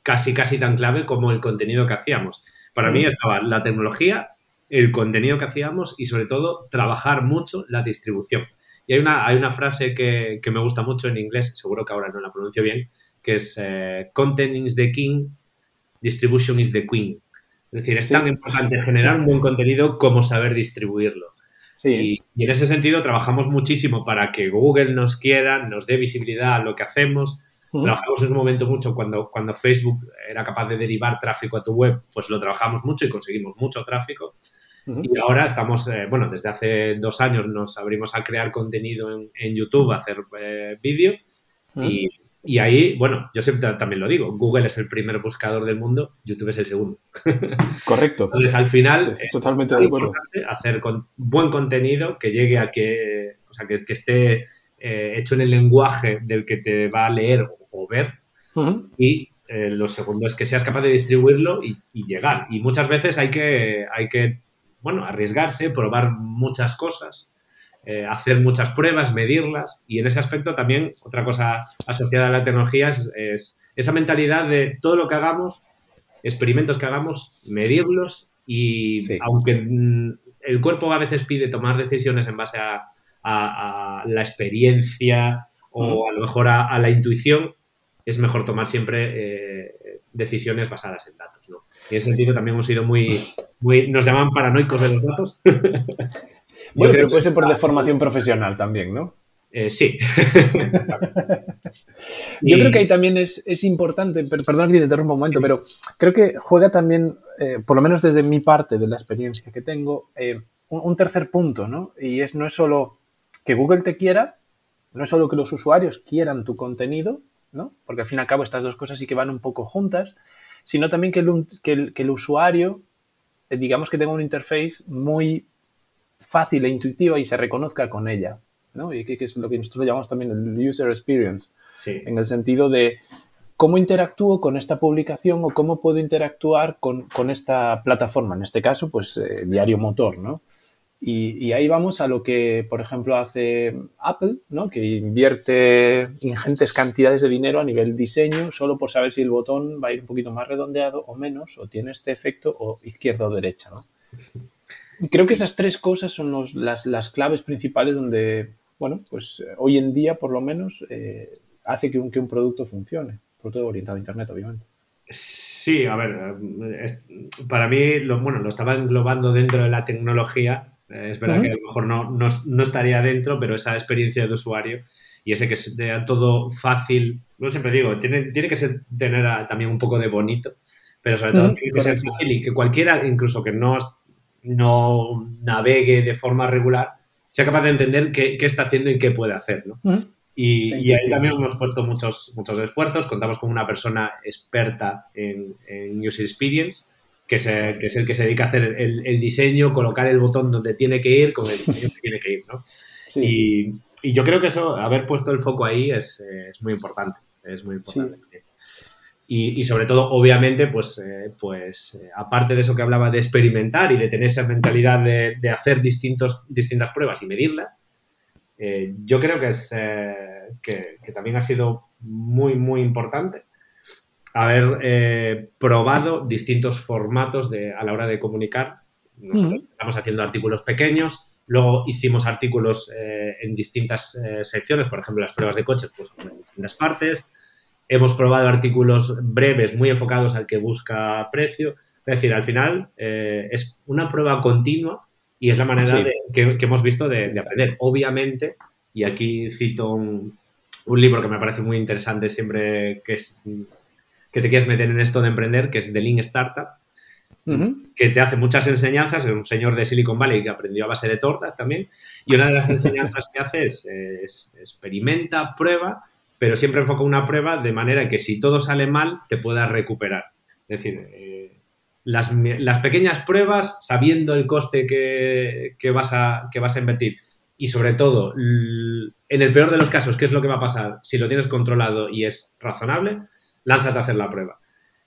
casi, casi tan clave como el contenido que hacíamos. Para mí mm. estaba la tecnología, el contenido que hacíamos y sobre todo trabajar mucho la distribución. Y hay una, hay una frase que, me gusta mucho en inglés, seguro que ahora no la pronuncio bien, que es eh, Content is the king, distribution is the queen. Es decir, es tan importante generar un buen contenido como saber distribuirlo. Y, y, en ese sentido trabajamos muchísimo para que Google nos quiera, nos dé visibilidad a lo que hacemos, Trabajamos en un momento mucho cuando, cuando Facebook era capaz de derivar tráfico a tu web, pues lo trabajamos mucho y conseguimos mucho tráfico. Y ahora estamos, eh, bueno, desde hace dos años nos abrimos a crear contenido en, YouTube, a hacer eh, vídeo. y, y, ahí, bueno, yo siempre también lo digo, Google es el primer buscador del mundo, YouTube es el segundo. Correcto. Entonces, al final, es totalmente de acuerdo. hacer con buen contenido que llegue a que, o sea, que, que esté eh, hecho en el lenguaje del que te va a leer o ver. Y eh, lo segundo es que seas capaz de distribuirlo y, llegar. Y muchas veces hay que, hay que bueno, arriesgarse, probar muchas cosas, eh, hacer muchas pruebas, medirlas. Y en ese aspecto también otra cosa asociada a la tecnología es, esa mentalidad de todo lo que hagamos, experimentos que hagamos, medirlos y aunque mm, el cuerpo a veces pide tomar decisiones en base a, la experiencia o a lo mejor a, la intuición, es mejor tomar siempre eh, decisiones basadas en datos. ¿no? Y en ese sentido también hemos sido muy, muy nos llaman paranoicos de los datos. bueno, pero puede ser por deformación profesional también, ¿no? Eh, sí. Yo creo que ahí también es, importante, perdón que te interrumpa un momento, pero creo que juega también, eh, por lo menos desde mi parte de la experiencia que tengo, eh, un, tercer punto, ¿no? Y es no es solo que Google te quiera, no es solo que los usuarios quieran tu contenido, ¿no? Porque al fin y al cabo estas dos cosas sí que van un poco juntas, sino también que el, que el usuario, digamos que tenga un interface muy fácil e intuitiva y se reconozca con ella. ¿no? Y que, es lo que nosotros llamamos también el user experience, en el sentido de cómo interactúo con esta publicación o cómo puedo interactuar con, esta plataforma, en este caso, pues eh, Diario Motor, ¿no? Y, ahí vamos a lo que, por ejemplo, hace Apple, ¿no? que invierte ingentes cantidades de dinero a nivel diseño solo por saber si el botón va a ir un poquito más redondeado o menos, o tiene este efecto, o izquierda o derecha. ¿no? Creo que esas tres cosas son las, las, claves principales donde bueno, pues eh, hoy en día por lo menos eh, hace que un, que un producto funcione, todo orientado a Internet, obviamente. Sí, a ver, para mí, lo, bueno, lo estaba englobando dentro de la tecnología. Eh, es verdad que a lo mejor no, no, estaría dentro, pero esa experiencia de usuario y ese que sea todo fácil, no siempre digo, tiene, tiene que ser, tener también un poco de bonito, pero sobre todo tiene que ser fácil y que cualquiera, incluso que no, no navegue de forma regular, sea capaz de entender qué, está haciendo y qué puede hacer, ¿no? Y, ahí también hemos puesto muchos, muchos esfuerzos. Contamos con una persona experta en, User Experience, que es, el, que es, el que se dedica a hacer el, diseño, colocar el botón donde tiene que ir, con el diseño que tiene que ir, ¿no? Y, yo creo que eso, haber puesto el foco ahí es, muy importante. Es muy importante. Y, sobre todo, obviamente, pues, eh, pues eh, aparte de eso que hablaba de experimentar y de tener esa mentalidad de, hacer distintos, distintas pruebas y medirlas, eh, yo creo que, es, que, también ha sido muy, muy importante haber probado distintos formatos de, a la hora de comunicar. Nosotros estamos haciendo artículos pequeños, luego hicimos artículos en distintas secciones, por ejemplo, las pruebas de coches, pues en distintas partes Hemos probado artículos breves muy enfocados al que busca precio. Es decir, al final eh, es una prueba continua y es la manera que, hemos visto de, aprender. Obviamente, y aquí cito un, libro que me parece muy interesante siempre que, es, que te quieres meter en esto de emprender, que es The Lean Startup, que te hace muchas enseñanzas. Es un señor de Silicon Valley que aprendió a base de tortas también. Y una de las enseñanzas que hace es, es experimenta, prueba pero siempre enfoca una prueba de manera que si todo sale mal, te puedas recuperar. Es decir, eh, las, pequeñas pruebas, sabiendo el coste que, vas a, invertir y sobre todo, en el peor de los casos, ¿qué es lo que va a pasar? Si lo tienes controlado y es razonable, lánzate a hacer la prueba.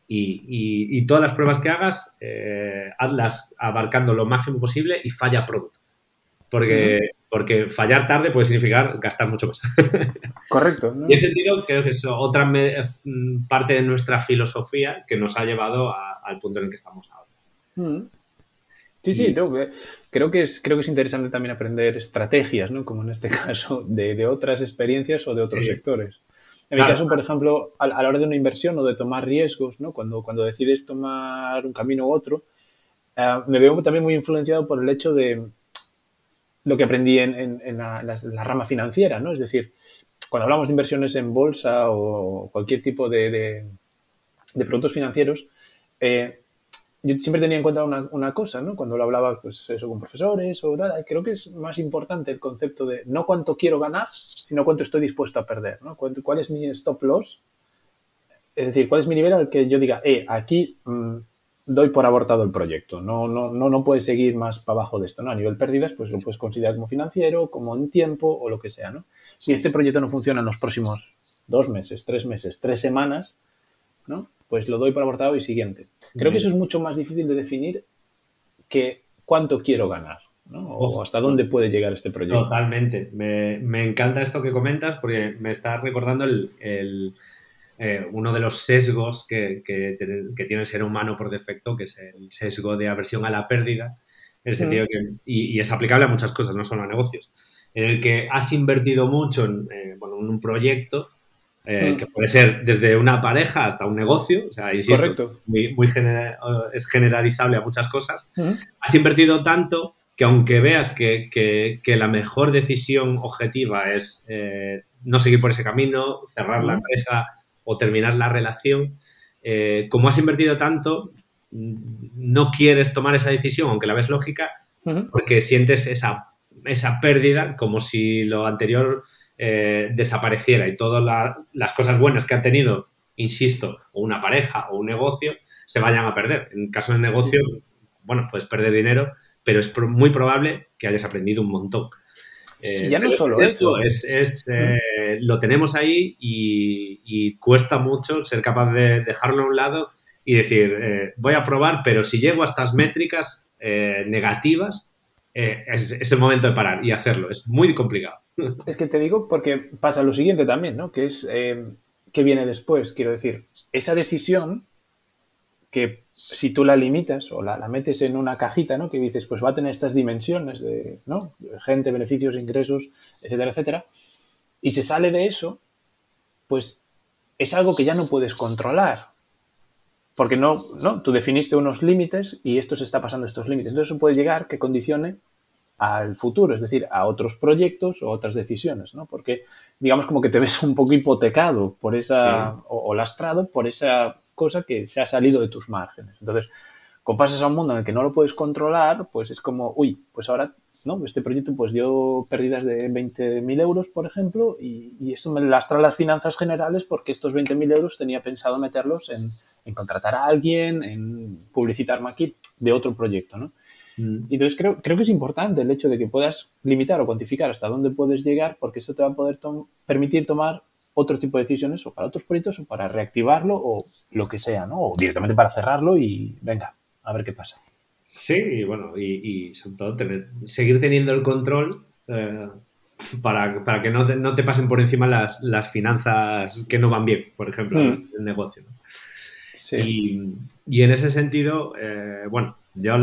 Y, todas las pruebas que hagas, eh, hazlas abarcando lo máximo posible y falla pronto. Porque porque fallar tarde puede significar gastar mucho más. Correcto. Y en ese sentido, creo que es otra mm, parte de nuestra filosofía que nos ha llevado al punto en el que estamos ahora. Mm. Sí, sí, creo, que es, creo que es interesante también aprender estrategias, ¿no? como en este caso, de, otras experiencias o de otros sectores. En mi caso, por ejemplo, a, la hora de una inversión o de tomar riesgos, ¿no? cuando, cuando decides tomar un camino u otro, eh, me veo también muy influenciado por el hecho de, lo que aprendí en, la, rama financiera, ¿no? Es decir, cuando hablamos de inversiones en bolsa o cualquier tipo de, productos financieros, eh, yo siempre tenía en cuenta una, cosa, ¿no? Cuando lo hablaba, pues con profesores o tal, creo que es más importante el concepto de no cuánto quiero ganar, sino cuánto estoy dispuesto a perder, ¿no? ¿Cuál es mi stop loss? Es decir, ¿cuál es mi nivel al que yo diga, eh, aquí mm, doy por abortado el proyecto. No, no, no, no puedes seguir más para abajo de esto. ¿no? A nivel pérdidas, pues lo puedes considerar como financiero, como en tiempo o lo que sea. ¿no? Si este proyecto no funciona en los próximos dos meses, tres meses, tres semanas, ¿no? pues lo doy por abortado y siguiente. Creo que eso es mucho más difícil de definir que cuánto quiero ganar. ¿no? O hasta dónde puede llegar este proyecto. Totalmente. Me, me encanta esto que comentas porque me está recordando el eh, uno de los sesgos que, tiene el ser humano por defecto, que es el sesgo de aversión a la pérdida, en el sentido que, y, es aplicable a muchas cosas, no solo a negocios, en el que has invertido mucho en, eh, un proyecto, eh, que puede ser desde una pareja hasta un negocio, o sea, Correcto. Muy, es generalizable a muchas cosas, has invertido tanto que aunque veas que, que, la mejor decisión objetiva es eh, no seguir por ese camino, cerrar la empresa o terminar la relación, eh, como has invertido tanto, no quieres tomar esa decisión, aunque la ves lógica, porque sientes esa, esa pérdida como si lo anterior eh, desapareciera y todas las cosas buenas que ha tenido, insisto, o una pareja o un negocio, se vayan a perder. En caso del negocio, bueno, puedes perder dinero, pero es muy probable que hayas aprendido un montón. Eh, ya no solo eso. Es, eh, lo tenemos ahí y, cuesta mucho ser capaz de dejarlo a un lado y decir, voy a probar, pero si llego a estas métricas negativas, es, es, el momento de parar y hacerlo. Es muy complicado. Es que te digo porque pasa lo siguiente también, ¿no? Que es eh, que viene después. Quiero decir, esa decisión que si tú la limitas o la, metes en una cajita, ¿no? Que dices, pues va a tener estas dimensiones de, ¿no? Gente, beneficios, ingresos, etcétera, etcétera. Y se sale de eso, pues es algo que ya no puedes controlar. Porque no, no, tú definiste unos límites y esto se está pasando estos límites. Entonces eso puede llegar que condicione al futuro, es decir, a otros proyectos o otras decisiones, ¿no? Porque digamos como que te ves un poco hipotecado por esa, o, lastrado por esa cosa que se ha salido de tus márgenes. Entonces, cuando pasas a un mundo en el que no lo puedes controlar, pues es como, uy, pues ahora, ¿no? Este proyecto pues dio pérdidas de 20.000 euros, por ejemplo, y, y, esto me lastra las finanzas generales porque estos 20.000 euros tenía pensado meterlos en, en, contratar a alguien, en publicitarme aquí de otro proyecto, ¿no? Mm. Entonces creo, creo que es importante el hecho de que puedas limitar o cuantificar hasta dónde puedes llegar porque eso te va a poder permitir tomar otro tipo de decisiones o para otros proyectos o para reactivarlo o lo que sea, ¿no? O directamente para cerrarlo y venga, a ver qué pasa. Sí, y bueno, y, sobre todo seguir teniendo el control eh, para, que no te, no te, pasen por encima las, las, finanzas que no van bien, por ejemplo, mm. el negocio. Sí. Y, y, en ese sentido, eh, bueno, yo,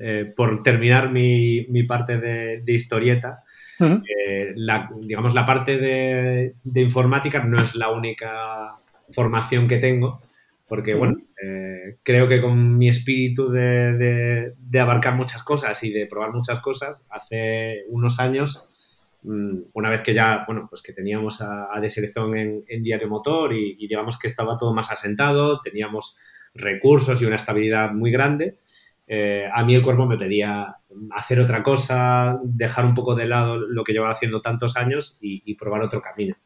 eh, por terminar mi, parte de, historieta, eh, la, digamos, la parte de, informática no es la única formación que tengo, porque, bueno, eh, creo que con mi espíritu de, abarcar muchas cosas y de probar muchas cosas, hace unos años, mm, una vez que ya, bueno, pues que teníamos a, a en, en, Diario Motor y, y digamos que estaba todo más asentado, teníamos recursos y una estabilidad muy grande, eh, a mí el cuerpo me pedía hacer otra cosa, dejar un poco de lado lo que llevaba haciendo tantos años y, probar otro camino.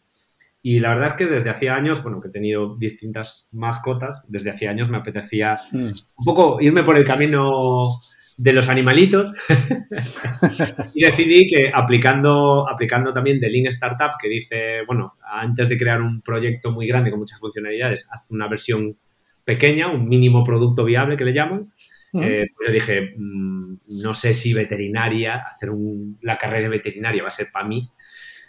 Y la verdad es que desde hacía años, bueno, que he tenido distintas mascotas, desde hacía años me apetecía hmm. un poco irme por el camino de los animalitos y decidí que aplicando, aplicando también de Lean Startup, que dice, bueno, antes de crear un proyecto muy grande con muchas funcionalidades, haz una versión pequeña, un mínimo producto viable que le llaman, eh, pues yo dije, mm, no sé si veterinaria, hacer la carrera de veterinaria va a ser para mí.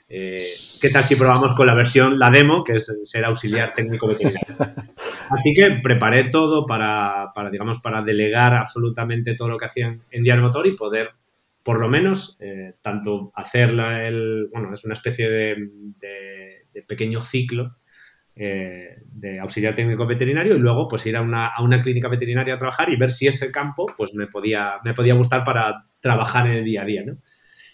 Eh, ¿Qué tal si probamos con la versión, la demo, que es ser auxiliar técnico veterinario? Así que preparé todo para, digamos, para delegar absolutamente todo lo que hacían en Diario Motor y poder, por lo menos, eh, tanto hacerla el, bueno, es una especie de pequeño ciclo eh, de auxiliar técnico veterinario y luego pues ir a una, a una, clínica veterinaria a trabajar y ver si ese campo pues me podía, me podía gustar para trabajar en el día a día, ¿no?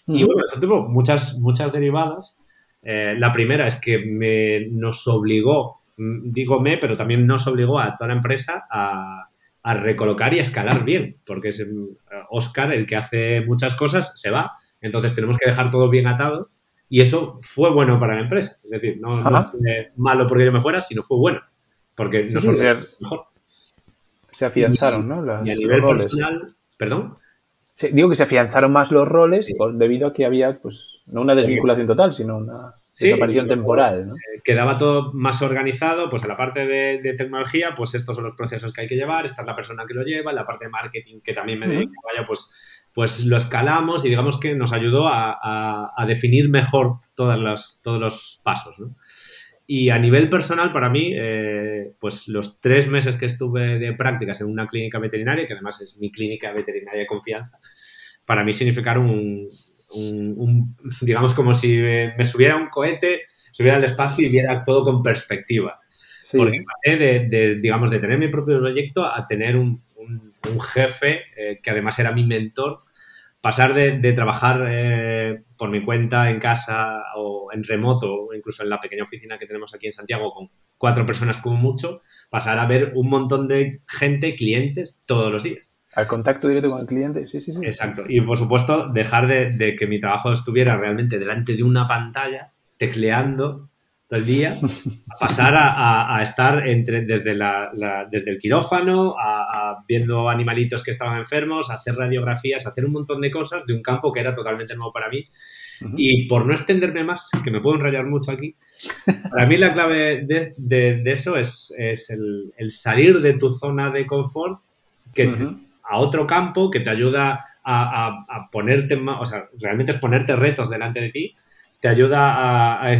Y bueno, eso tuvo muchas, muchas derivadas. Eh, la primera es que me, nos obligó, mm, digo me, pero también nos obligó a toda la empresa a, a recolocar y a escalar bien, porque es Oscar el que hace muchas cosas, se va, entonces tenemos que dejar todo bien atado y eso fue bueno para la empresa. Es decir, no, fue malo porque yo me fuera, sino fue bueno. Porque no sí, mejor. Se afianzaron, ¿no? y a nivel personal, perdón. digo que se afianzaron más los roles debido a que había, pues, no una desvinculación total, sino una desaparición temporal. ¿no? Eh, quedaba todo más organizado, pues en la parte de, tecnología, pues estos son los procesos que hay que llevar, esta es la persona que lo lleva, en la parte de marketing, que también me dedico, vaya, pues pues lo escalamos y digamos que nos ayudó a, definir mejor todas las, todos los pasos. Y a nivel personal, para mí, eh, pues los tres meses que estuve de prácticas en una clínica veterinaria, que además es mi clínica veterinaria de confianza, para mí significaron un, digamos, como si me, subiera un cohete, subiera al espacio y viera todo con perspectiva. Porque pasé de, digamos, de tener mi propio proyecto a tener un, un jefe, eh, que además era mi mentor, pasar de, trabajar eh, por mi cuenta en casa o en remoto, o incluso en la pequeña oficina que tenemos aquí en Santiago con cuatro personas como mucho, pasar a ver un montón de gente, clientes, todos los días. Al contacto directo con el cliente, sí, sí, sí. Exacto. Y por supuesto, dejar de, que mi trabajo estuviera realmente delante de una pantalla, tecleando todo el día, a pasar a, estar entre, desde, la, desde el quirófano, a, viendo animalitos que estaban enfermos, a hacer radiografías, a hacer un montón de cosas de un campo que era totalmente nuevo para mí. Y por no extenderme más, que me puedo enrollar mucho aquí, para mí la clave de, eso es, el, salir de tu zona de confort que a otro campo que te ayuda a, ponerte, o sea, realmente es ponerte retos delante de ti, te ayuda a,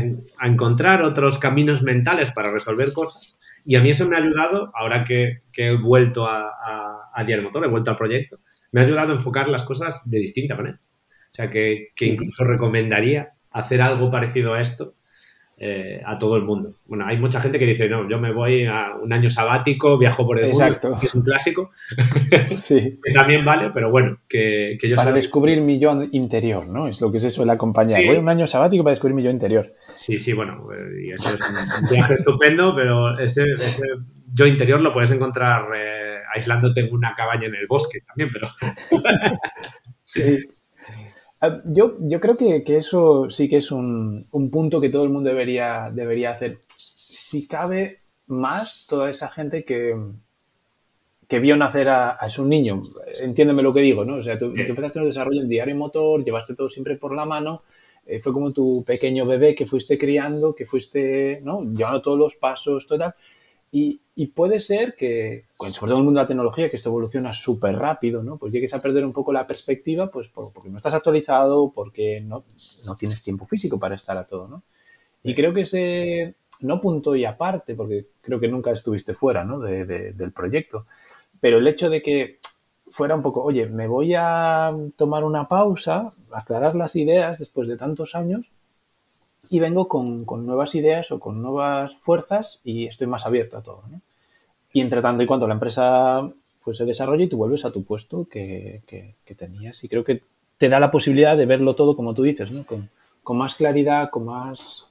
encontrar otros caminos mentales para resolver cosas. Y a mí eso me ha ayudado, ahora que, he vuelto a, a, Diario Motor, he vuelto al proyecto, me ha ayudado a enfocar las cosas de distinta manera. O sea, que, que incluso recomendaría hacer algo parecido a esto eh, a todo el mundo. Bueno, hay mucha gente que dice, no, yo me voy a un año sabático, viajo por el mundo, que es un clásico, sí. que también vale, pero bueno, que, que yo... Para descubrir mi yo interior, ¿no? Es lo que se suele acompañar. Voy a un año sabático para descubrir mi yo interior. Sí, sí, bueno, eh, y eso es un viaje estupendo, pero ese, yo interior lo puedes encontrar eh, aislándote en una cabaña en el bosque también, pero... sí. Yo, yo creo que, eso sí que es un, punto que todo el mundo debería, debería hacer. Si cabe más toda esa gente que, que vio nacer a, a, un niño. Entiéndeme lo que digo, ¿no? O sea, tú, empezaste en el desarrollo del diario motor, llevaste todo siempre por la mano, eh, fue como tu pequeño bebé que fuiste criando, que fuiste, ¿no? Llevando todos los pasos, total. Y, puede ser que, sobre todo en el mundo de la tecnología, que esto evoluciona súper rápido, ¿no? Pues llegues a perder un poco la perspectiva, pues porque no estás actualizado, porque no, no tienes tiempo físico para estar a todo, ¿no? Y creo que ese, no punto y aparte, porque creo que nunca estuviste fuera, ¿no? De, del proyecto, pero el hecho de que fuera un poco, oye, me voy a tomar una pausa, aclarar las ideas después de tantos años y vengo con, nuevas ideas o con nuevas fuerzas y estoy más abierto a todo. ¿no? Y entre tanto y cuando la empresa pues, se desarrolla y tú vuelves a tu puesto que, tenías. Y creo que te da la posibilidad de verlo todo, como tú dices, ¿no? con, más claridad, con más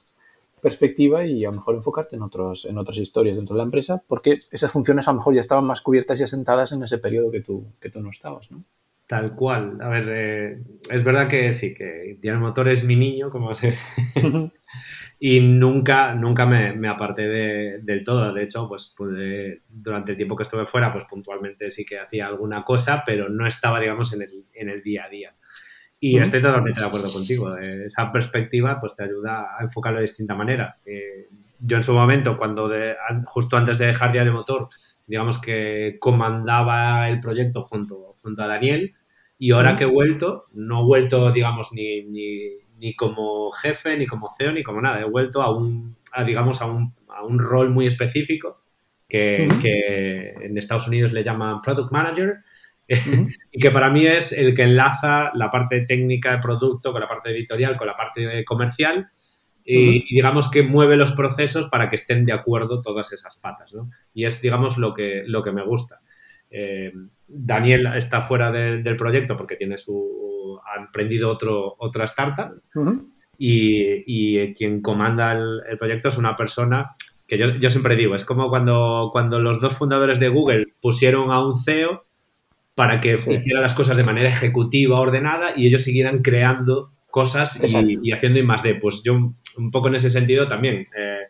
perspectiva y a lo mejor enfocarte en, otros, en otras historias dentro de la empresa, porque esas funciones a lo mejor ya estaban más cubiertas y asentadas en ese periodo que tú, que tú no estabas. ¿no? Tal cual. A ver, eh, es verdad que sí, que Diana Motor es mi niño, como se... y nunca, nunca me, aparté del todo. De hecho, pues durante el tiempo que estuve fuera, pues puntualmente sí que hacía alguna cosa, pero no estaba, digamos, en el, en el día a día. Y estoy totalmente de acuerdo contigo. Esa perspectiva pues te ayuda a enfocarlo de distinta manera. Eh, yo en su momento, cuando de, justo antes de dejar Diario Motor, digamos que comandaba el proyecto junto, junto a Daniel, y ahora que he vuelto, no he vuelto, digamos, ni, ni, como jefe, ni como CEO, ni como nada. He vuelto a un, digamos, a un, a un rol muy específico que, en Estados Unidos le llaman Product Manager. y que para mí es el que enlaza la parte técnica de producto con la parte editorial, con la parte comercial y, digamos que mueve los procesos para que estén de acuerdo todas esas patas, ¿no? Y es, digamos, lo que, lo que me gusta. Eh, Daniel está fuera del proyecto porque tiene su ha emprendido otro, otra startup y, quien comanda el, proyecto es una persona que yo, siempre digo, es como cuando, cuando los dos fundadores de Google pusieron a un CEO para que hiciera las cosas de manera ejecutiva, ordenada y ellos siguieran creando cosas y, haciendo y más de. Pues yo un poco en ese sentido también. Eh,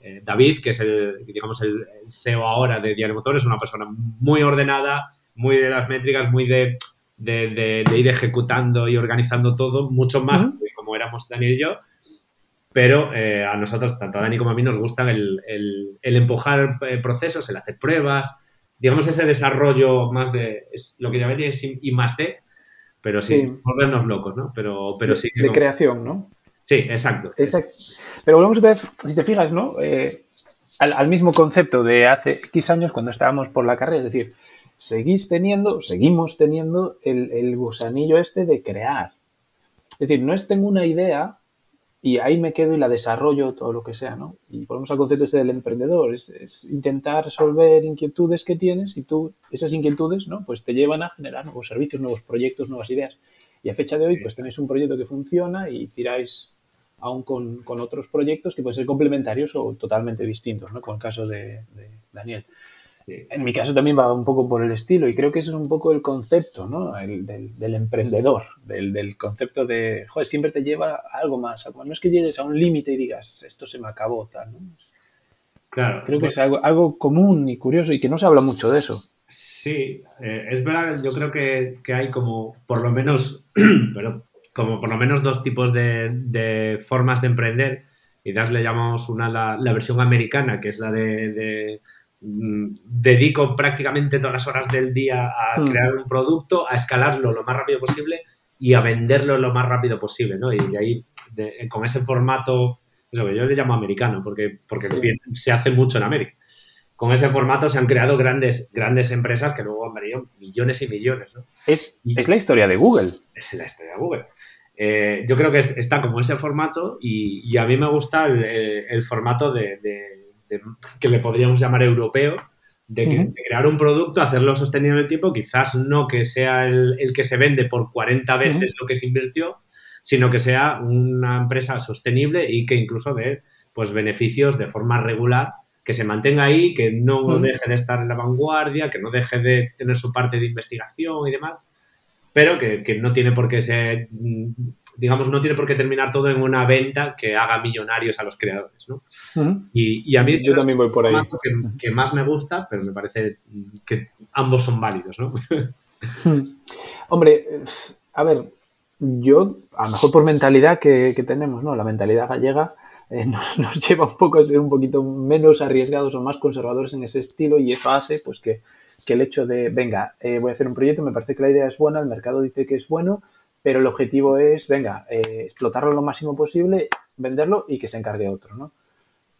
eh, David, que es el, digamos, el, CEO ahora de Diario Motor, es una persona muy ordenada, muy de las métricas, muy de, ir ejecutando y organizando todo, mucho más como éramos Dani y yo. Pero eh, a nosotros, tanto a Dani como a mí, nos gusta el, empujar eh, procesos, el hacer pruebas, digamos ese desarrollo más de es lo que llamaría y más de, pero sin volvernos locos, ¿no? Pero, pero sí. de creación, ¿no? Sí, exacto. Exacto. Pero volvemos otra vez, si te fijas, ¿no? Eh, al, mismo concepto de hace X años cuando estábamos por la carrera, es decir, seguís teniendo, seguimos teniendo el, gusanillo este de crear. Es decir, no es tengo una idea y ahí me quedo y la desarrollo, todo lo que sea, ¿no? Y volvemos al concepto este del emprendedor, es, intentar resolver inquietudes que tienes y tú, esas inquietudes, ¿no? Pues te llevan a generar nuevos servicios, nuevos proyectos, nuevas ideas. Y a fecha de hoy, pues tenéis un proyecto que funciona y tiráis aún con, con otros proyectos que pueden ser complementarios o totalmente distintos, ¿no? Con el caso de Daniel. En mi caso también va un poco por el estilo y creo que ese es un poco el concepto, ¿no? El, del, del, emprendedor, del, del, concepto de, joder, siempre te lleva a algo más. No es que llegues a un límite y digas, esto se me acabó, tal, ¿no? Claro. Creo que es algo, algo, común y curioso y que no se habla mucho de eso. Sí, eh, es verdad, yo creo que, que, hay como, por lo menos, pero, como por lo menos dos tipos de, de formas de emprender. Quizás le llamamos una la, la versión americana, que es la de, de dedico prácticamente todas las horas del día a Hmm. crear un producto, a escalarlo lo más rápido posible y a venderlo lo más rápido posible, ¿no? Y de ahí, de- con ese formato, eso que yo le llamo americano, porque, porque Sí. se hace mucho en América. Con ese formato se han creado grandes, grandes empresas que luego han valido millones y millones, ¿no? Es, Y- es la historia de Google. es la historia de Google. Eh, yo creo que es- está como ese formato y, y a mí me gusta el, el- el formato de, de- que le podríamos llamar europeo, de, que- de crear un producto, hacerlo sostenible en el tiempo, quizás no que sea el, el que se vende por 40 veces lo que se invirtió, sino que sea una empresa sostenible y que incluso dé pues, beneficios de forma regular, que se mantenga ahí, que no deje de estar en la vanguardia, que no deje de tener su parte de investigación y demás, pero que, que no tiene por qué ser, mm, digamos, no tiene por qué terminar todo en una venta que haga millonarios a los creadores, ¿no? Ujú. Y, y a mí Yo también voy por ahí. que, que más me gusta, pero me parece que ambos son válidos, ¿no? Hmm. Hombre, a ver, yo, a lo mejor por mentalidad que, que tenemos, ¿no? La mentalidad gallega eh, nos, nos lleva un poco a ser un poquito menos arriesgados o más conservadores en ese estilo y eso hace, pues, que, que el hecho de, venga, eh, voy a hacer un proyecto, me parece que la idea es buena, el mercado dice que es bueno, pero el objetivo es, venga, eh, explotarlo lo máximo posible, venderlo y que se encargue otro, ¿no?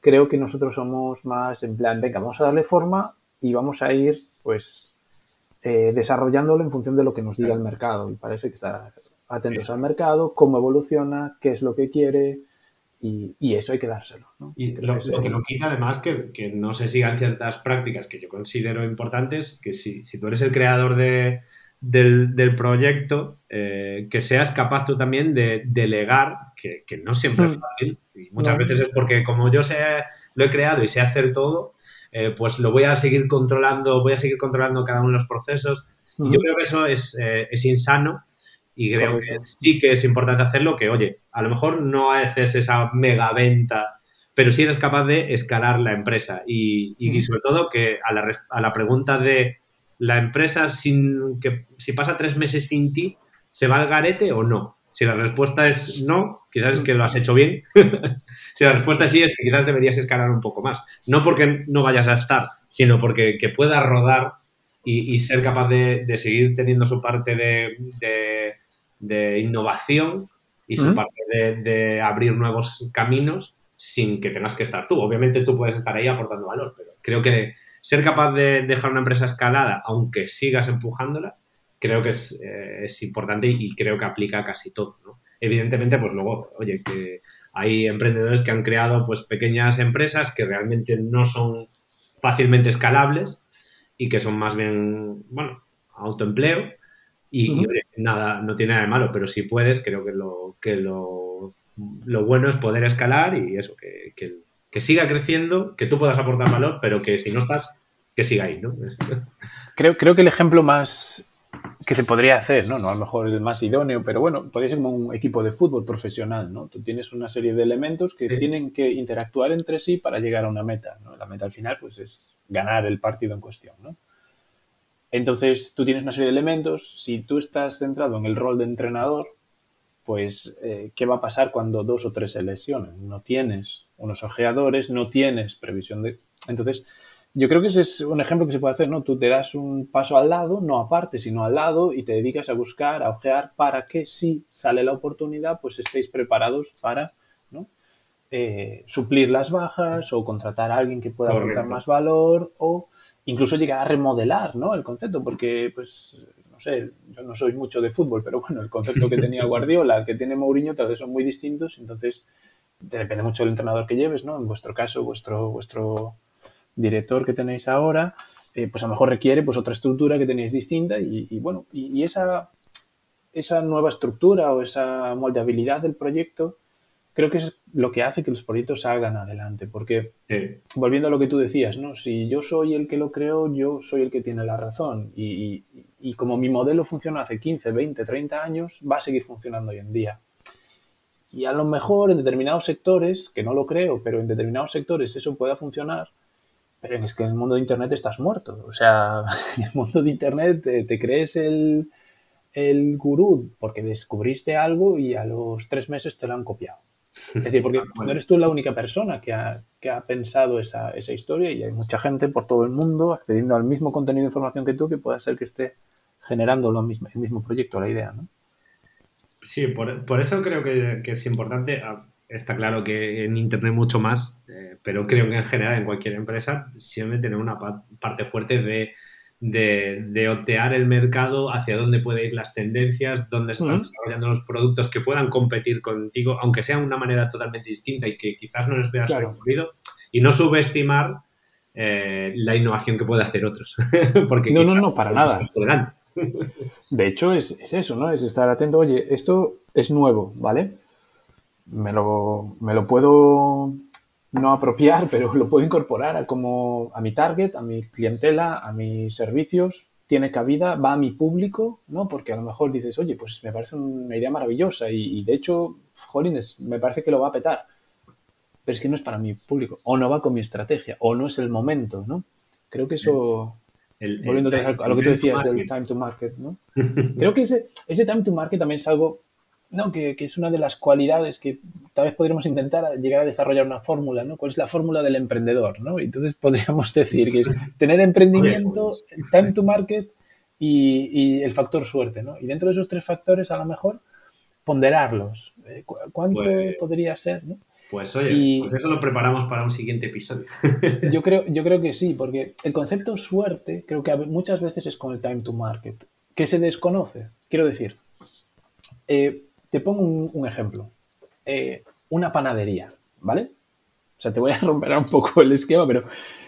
Creo que nosotros somos más en plan, venga, vamos a darle forma y vamos a ir, pues, eh, desarrollándolo en función de lo que nos diga el mercado. Y parece que estar atentos al mercado, cómo evoluciona, qué es lo que quiere y, y eso hay que dárselo. ¿no? Y lo, lo que no quita además que, que no se sigan ciertas prácticas que yo considero importantes, que si, si tú eres el creador de, del, del proyecto, eh, que seas capaz tú también de delegar, que, que no siempre es Mm. fácil, y muchas veces es porque como yo sé, lo he creado y sé hacer todo, eh, pues lo voy a seguir controlando, voy a seguir controlando cada uno de los procesos. Y yo creo que eso es, eh, es insano y creo Correcto. que sí que es importante hacerlo, que oye, a lo mejor no haces esa mega venta, pero sí eres capaz de escalar la empresa y, y Ujú. sobre todo que a la, a la pregunta de la empresa sin que si pasa tres meses sin ti, ¿se va al garete o no? Si la respuesta es no, quizás es que lo has hecho bien. si la respuesta es sí, es que quizás deberías escalar un poco más. No porque no vayas a estar, sino porque que puedas rodar y, y ser capaz de, de seguir teniendo su parte de, de- de innovación y su parte de, de abrir nuevos caminos sin que tengas que estar tú. Obviamente tú puedes estar ahí aportando valor, pero creo que ser capaz de dejar una empresa escalada, aunque sigas empujándola, creo que es, eh, es importante y creo que aplica a casi todo. ¿no? Evidentemente, pues luego, oye, que hay emprendedores que han creado pues pequeñas empresas que realmente no son fácilmente escalables y que son más bien, bueno, autoempleo y, y, oye, nada, no tiene nada de malo, pero si puedes, creo que lo, que lo, lo bueno es poder escalar y eso, que, que, que siga creciendo, que tú puedas aportar valor, pero que si no estás, que siga ahí, ¿no? Creo, creo que el ejemplo más que se podría hacer, ¿no? No a lo mejor el más idóneo, pero bueno, podría ser como un equipo de fútbol profesional, ¿no? Tú tienes una serie de elementos que Sí. tienen que interactuar entre sí para llegar a una meta, ¿no? La meta al final, pues, es ganar el partido en cuestión, ¿no? Entonces, tú tienes una serie de elementos. Si tú estás centrado en el rol de entrenador, pues, eh, ¿qué va a pasar cuando dos o tres se lesionen? No tienes unos ojeadores, no tienes previsión de... Entonces, yo creo que ese es un ejemplo que se puede hacer, ¿no? Tú te das un paso al lado, no aparte, sino al lado, y te dedicas a buscar, a ojear, para que si sale la oportunidad, pues estéis preparados para, ¿no? Eh, suplir las bajas o contratar a alguien que pueda aportar más valor o incluso llegar a remodelar, ¿no? El concepto, porque, pues, no sé, yo no soy mucho de fútbol, pero bueno, el concepto que tenía Guardiola, que tiene Mourinho, tal vez son muy distintos, entonces depende mucho del entrenador que lleves, ¿no? En vuestro caso, vuestro, vuestro director que tenéis ahora, eh, pues a lo mejor requiere pues otra estructura que tenéis distinta y, y bueno, y, y esa, esa nueva estructura o esa moldeabilidad del proyecto creo que es lo que hace que los proyectos salgan adelante. Porque, volviendo a lo que tú decías, ¿no? si yo soy el que lo creo, yo soy el que tiene la razón. Y, como mi modelo funciona hace 15, 20, 30 años, va a seguir funcionando hoy en día. Y a lo mejor en determinados sectores, que no lo creo, pero en determinados sectores eso pueda funcionar, pero es que en el mundo de Internet estás muerto. O sea, en el mundo de Internet te, crees el, el gurú porque descubriste algo y a los tres meses te lo han copiado. Es decir, porque no eres tú la única persona que ha, que ha pensado esa, esa, historia y hay mucha gente por todo el mundo accediendo al mismo contenido de información que tú que pueda ser que esté generando lo mismo, el mismo proyecto, la idea, ¿no? Sí, por, por eso creo que, que, es importante. Ah, está claro que en Internet mucho más, eh, pero creo que en general en cualquier empresa siempre tener una parte fuerte de de, de, otear el mercado, hacia dónde pueden ir las tendencias, dónde están desarrollando los productos que puedan competir contigo, aunque sea de una manera totalmente distinta y que quizás no les veas claro. y no subestimar eh, la innovación que puede hacer otros. Porque no, no, no, para nada. De hecho, es, es, eso, ¿no? Es estar atento, oye, esto es nuevo, ¿vale? Me lo, me lo puedo no apropiar, pero lo puedo incorporar a, como, a mi target, a mi clientela, a mis servicios, tiene cabida, va a mi público, ¿no? Porque a lo mejor dices, oye, pues me parece una idea maravillosa y, de hecho, jolines, me parece que lo va a petar. Pero es que no es para mi público, o no va con mi estrategia, o no es el momento, ¿no? Creo que eso, volviendo a lo que tú decías del time to market, ¿no? Creo que ese, ese time to market también es algo no, que, es una de las cualidades que tal vez podríamos intentar llegar a desarrollar una fórmula, ¿no? ¿Cuál es la fórmula del emprendedor, ¿no? Entonces podríamos decir que es tener emprendimiento, pues. time to market y, el factor suerte, ¿no? Y dentro de esos tres factores, a lo mejor, ponderarlos. Eh, ¿Cuánto pues, podría ser, no? Pues oye, pues eso lo preparamos para un siguiente episodio. yo, creo, yo creo que sí, porque el concepto suerte creo que muchas veces es con el time to market, que se desconoce. Quiero decir, eh, te pongo un, ejemplo. Eh, una panadería, ¿vale? O sea, te voy a romper un poco el esquema, pero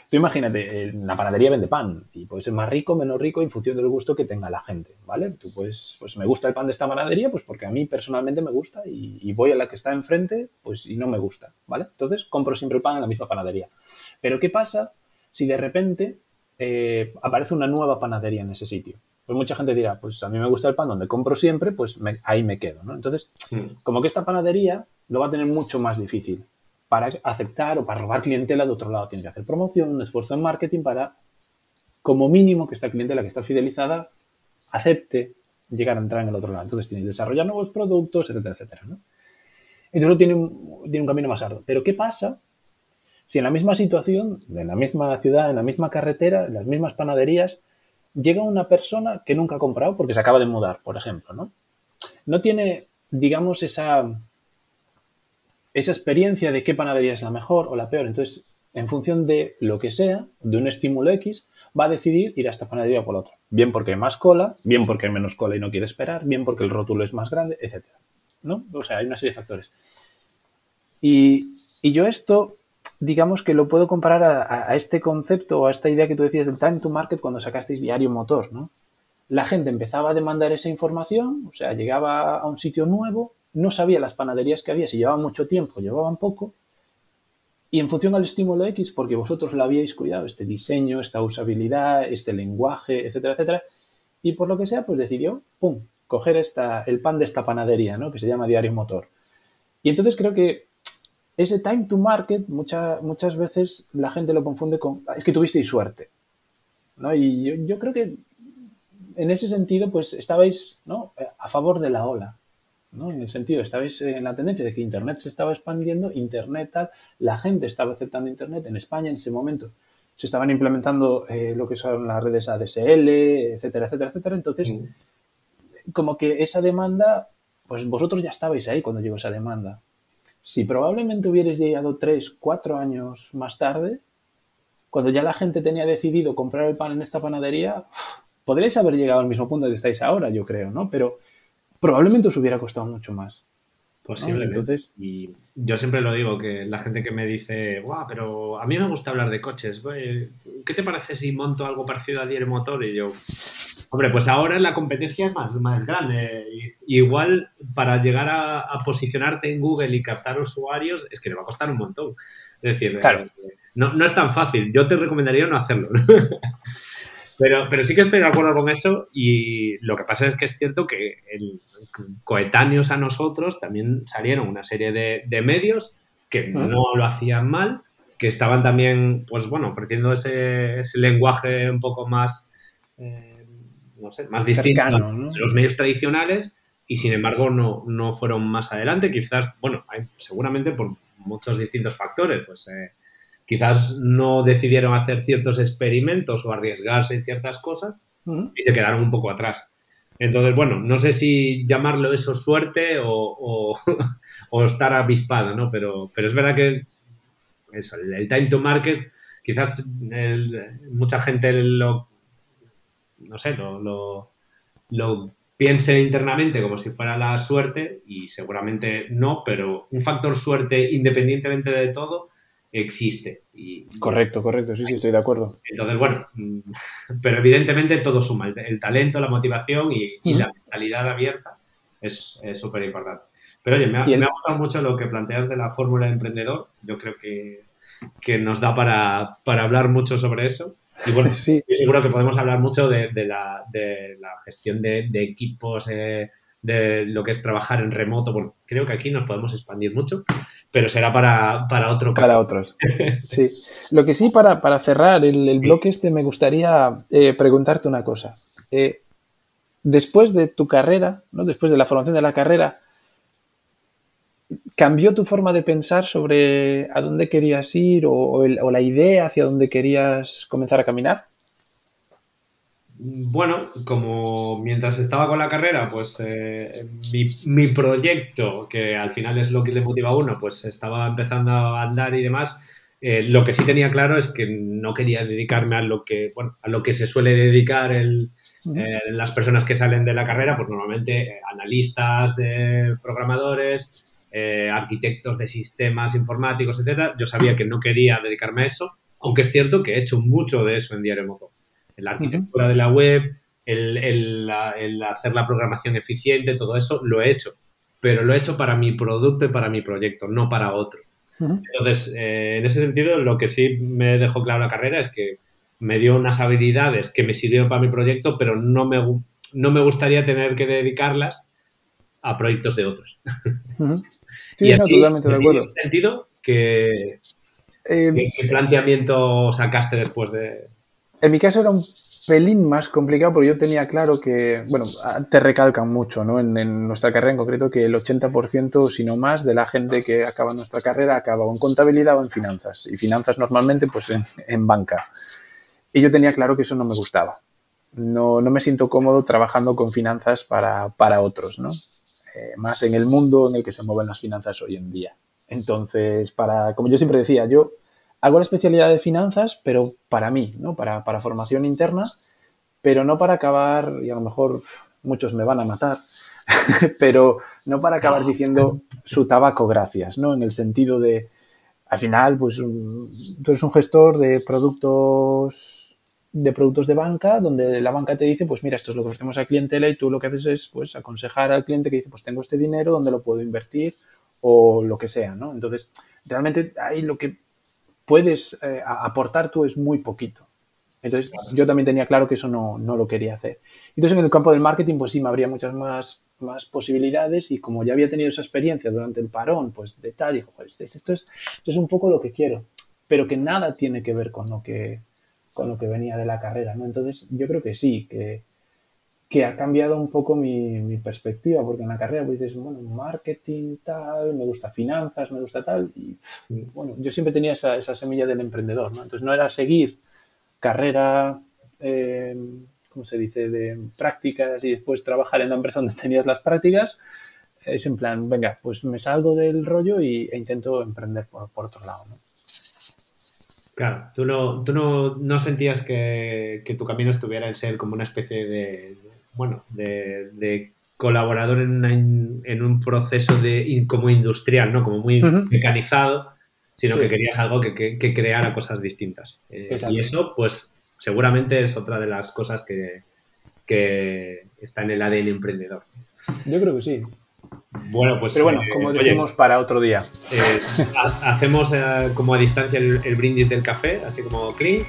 tú imagínate, la panadería vende pan y puede ser más rico, menos rico en función del gusto que tenga la gente, ¿vale? Tú pues, pues me gusta el pan de esta panadería, pues porque a mí personalmente me gusta y, voy a la que está enfrente, pues y no me gusta, ¿vale? Entonces compro siempre el pan en la misma panadería. Pero ¿qué pasa si de repente eh, aparece una nueva panadería en ese sitio? Pues mucha gente dirá, pues a mí me gusta el pan donde compro siempre, pues ahí me quedo, ¿no? Entonces, mm. como que esta panadería lo va a tener mucho más difícil para aceptar o para robar clientela de otro lado. Tiene que hacer promoción, un esfuerzo en marketing para, como mínimo, que esta clientela que está fidelizada acepte llegar a entrar en el otro lado. Entonces, tiene que desarrollar nuevos productos, etcétera, etcétera, ¿no? Entonces, tiene un, tiene un camino más arduo. Pero, ¿qué pasa si en la misma situación, en la misma ciudad, en la misma carretera, en las mismas panaderías, llega una persona que nunca ha comprado porque se acaba de mudar, por ejemplo, ¿no? No tiene, digamos, esa, esa experiencia de qué panadería es la mejor o la peor. Entonces, en función de lo que sea, de un estímulo X, va a decidir ir a esta panadería o por la otra. Bien porque hay más cola, bien porque hay menos cola y no quiere esperar, bien porque el rótulo es más grande, etc. ¿No? O sea, hay una serie de factores. Y, y yo esto digamos que lo puedo comparar a, este concepto o a esta idea que tú decías del time to market cuando sacasteis diario motor, ¿no? La gente empezaba a demandar esa información, o sea, llegaba a un sitio nuevo, no sabía las panaderías que había, si llevaban mucho tiempo, llevaban poco, y en función al estímulo X, porque vosotros lo habíais cuidado, este diseño, esta usabilidad, este lenguaje, etcétera, etcétera, y por lo que sea, pues decidió, pum, coger esta, el pan de esta panadería, ¿no? Que se llama Diario Motor. Y entonces creo que ese time to market muchas veces la gente lo confunde con, es que tuvisteis suerte. ¿no? Y yo, creo que en ese sentido, pues estabais ¿no? a favor de la ola. ¿no? En el sentido, estabais en la tendencia de que Internet se estaba expandiendo, Internet tal, la gente estaba aceptando Internet. En España en ese momento se estaban implementando eh, lo que son las redes ADSL, etcétera, etcétera, etcétera. Entonces, mm. como que esa demanda, pues vosotros ya estabais ahí cuando llegó esa demanda. Si probablemente hubierais llegado tres, cuatro años más tarde, cuando ya la gente tenía decidido comprar el pan en esta panadería, podríais haber llegado al mismo punto que estáis ahora, yo creo, ¿no? Pero probablemente os hubiera costado mucho más. Posiblemente. Entonces, y yo siempre lo digo, que la gente que me dice, Guau, pero a mí me gusta hablar de coches, ¿qué te parece si monto algo parecido a Dier Motor? Y yo, hombre, pues ahora la competencia es más, más grande. igual para llegar a, posicionarte en Google y captar usuarios, es que le va a costar un montón. Es decir, eh, no, no, es tan fácil. Yo te recomendaría no hacerlo. Pero, pero sí que estoy de acuerdo con eso y lo que pasa es que es cierto que el, coetáneos a nosotros también salieron una serie de, medios que no lo hacían mal, que estaban también, pues bueno, ofreciendo ese, lenguaje un poco más, eh, no sé, más distinto a los medios tradicionales y sin embargo no, no fueron más adelante, quizás, bueno, hay, seguramente por muchos distintos factores, pues... Eh, quizás no decidieron hacer ciertos experimentos o arriesgarse en ciertas cosas y se quedaron un poco atrás. Entonces, bueno, no sé si llamarlo eso suerte o, estar avispado, ¿no? Pero, pero es verdad que el, time to market, quizás mucha gente lo, no sé, lo, lo piense internamente como si fuera la suerte y seguramente no, pero un factor suerte independientemente de todo existe. Y, correcto, correcto, sí, sí, estoy de acuerdo. Entonces, bueno, mm, pero evidentemente todo suma, el, talento, la motivación y, la mentalidad abierta es súper importante. Pero oye, me ha, gustado mucho lo que planteas de la fórmula de emprendedor, yo creo que, nos da para, hablar mucho sobre eso. Y bueno, sí. seguro que podemos hablar mucho de, la, gestión de, equipos, eh, de lo que es trabajar en remoto. Bueno, creo que aquí nos podemos expandir mucho pero será para, para otro caso. Para otros. Sí. Lo que sí, para, para cerrar el, bloque este, me gustaría eh, preguntarte una cosa. Eh, después de tu carrera, ¿no? después de la formación de la carrera, ¿cambió tu forma de pensar sobre a dónde querías ir o la idea hacia dónde querías comenzar a caminar? Bueno, como mientras estaba con la carrera, pues eh, mi, proyecto, que al final es lo que le motiva a uno, pues estaba empezando a andar y demás. Eh, lo que sí tenía claro es que no quería dedicarme a lo que, bueno, a lo que se suele dedicar el, eh, las personas que salen de la carrera, pues normalmente analistas de programadores, arquitectos de sistemas informáticos, etcétera. Yo sabía que no quería dedicarme a eso, aunque es cierto que he hecho mucho de eso en Diario Moto la arquitectura de la web, el, hacer la programación eficiente, todo eso lo he hecho, pero lo he hecho para mi producto y para mi proyecto, no para otro. Entonces, eh, en ese sentido, lo que sí me dejó claro la carrera es que me dio unas habilidades que me sirvieron para mi proyecto, pero no me, no me gustaría tener que dedicarlas a proyectos de otros. Sí, totalmente de acuerdo. En ese sentido, ¿qué, eh, ¿qué planteamiento sacaste después de, en mi caso era un pelín más complicado porque yo tenía claro que, bueno, te recalcan mucho, ¿no? En, nuestra carrera en concreto que el 80%, si no más, de la gente que acaba nuestra carrera acaba en contabilidad o en finanzas. Y finanzas normalmente, pues en, banca. Y yo tenía claro que eso no me gustaba. No, no me siento cómodo trabajando con finanzas para, para otros, ¿no? Eh, más en el mundo en el que se mueven las finanzas hoy en día. Entonces, para, como yo siempre decía, yo hago la especialidad de finanzas, pero para mí, ¿no? Para, formación interna, pero no para acabar, y a lo mejor muchos me van a matar, pero no para acabar diciendo su tabaco gracias, ¿no? En el sentido de, al final, pues tú eres un gestor de productos de productos de banca, donde la banca te dice, pues mira, esto es lo que ofrecemos al cliente y tú lo que haces es, pues, aconsejar al cliente que dice, pues tengo este dinero, ¿dónde lo puedo invertir? O lo que sea, ¿no? Entonces, realmente ahí lo que puedes eh, aportar tú es muy poquito. Entonces, yo también tenía claro que eso no, lo quería hacer. Entonces, en el campo del marketing, pues sí, me habría muchas más, más posibilidades y como ya había tenido esa experiencia durante el parón, pues de tal, y esto es, esto es un poco lo que quiero, pero que nada tiene que ver con lo que, con lo que venía de la carrera, ¿no? Entonces, yo creo que sí, que, que ha cambiado un poco mi, perspectiva, porque en la carrera pues dices, bueno, marketing, tal, me gusta finanzas, me gusta tal, y bueno, yo siempre tenía esa, semilla del emprendedor, ¿no? Entonces no era seguir carrera, eh, ¿cómo se dice?, de prácticas y después trabajar en la empresa donde tenías las prácticas, es en plan, venga, pues me salgo del rollo y, e intento emprender por, otro lado, ¿no? Claro, tú no, tú no, sentías que, que, tu camino estuviera en ser como una especie de, bueno, de, colaborador en, en un proceso de como industrial, ¿no? Como muy mecanizado, sino que querías algo que, que, creara cosas distintas. Eh, y eso, pues, seguramente es otra de las cosas que, que está en el ADN emprendedor. Yo creo que sí. Bueno, pues. Pero bueno, eh, como decimos para otro día. Eh, hacemos como a distancia el, brindis del café, así como clink.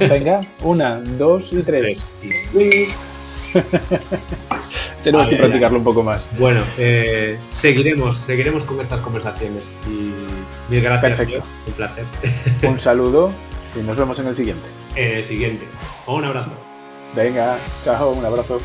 Venga, una, dos y tres. Tenemos que practicarlo un poco más. Bueno, eh, seguiremos, seguiremos con estas conversaciones. Y mil gracias. Perfecto. un placer. Un saludo y nos vemos en el siguiente. En el siguiente. Un abrazo. Venga, chao, un abrazo.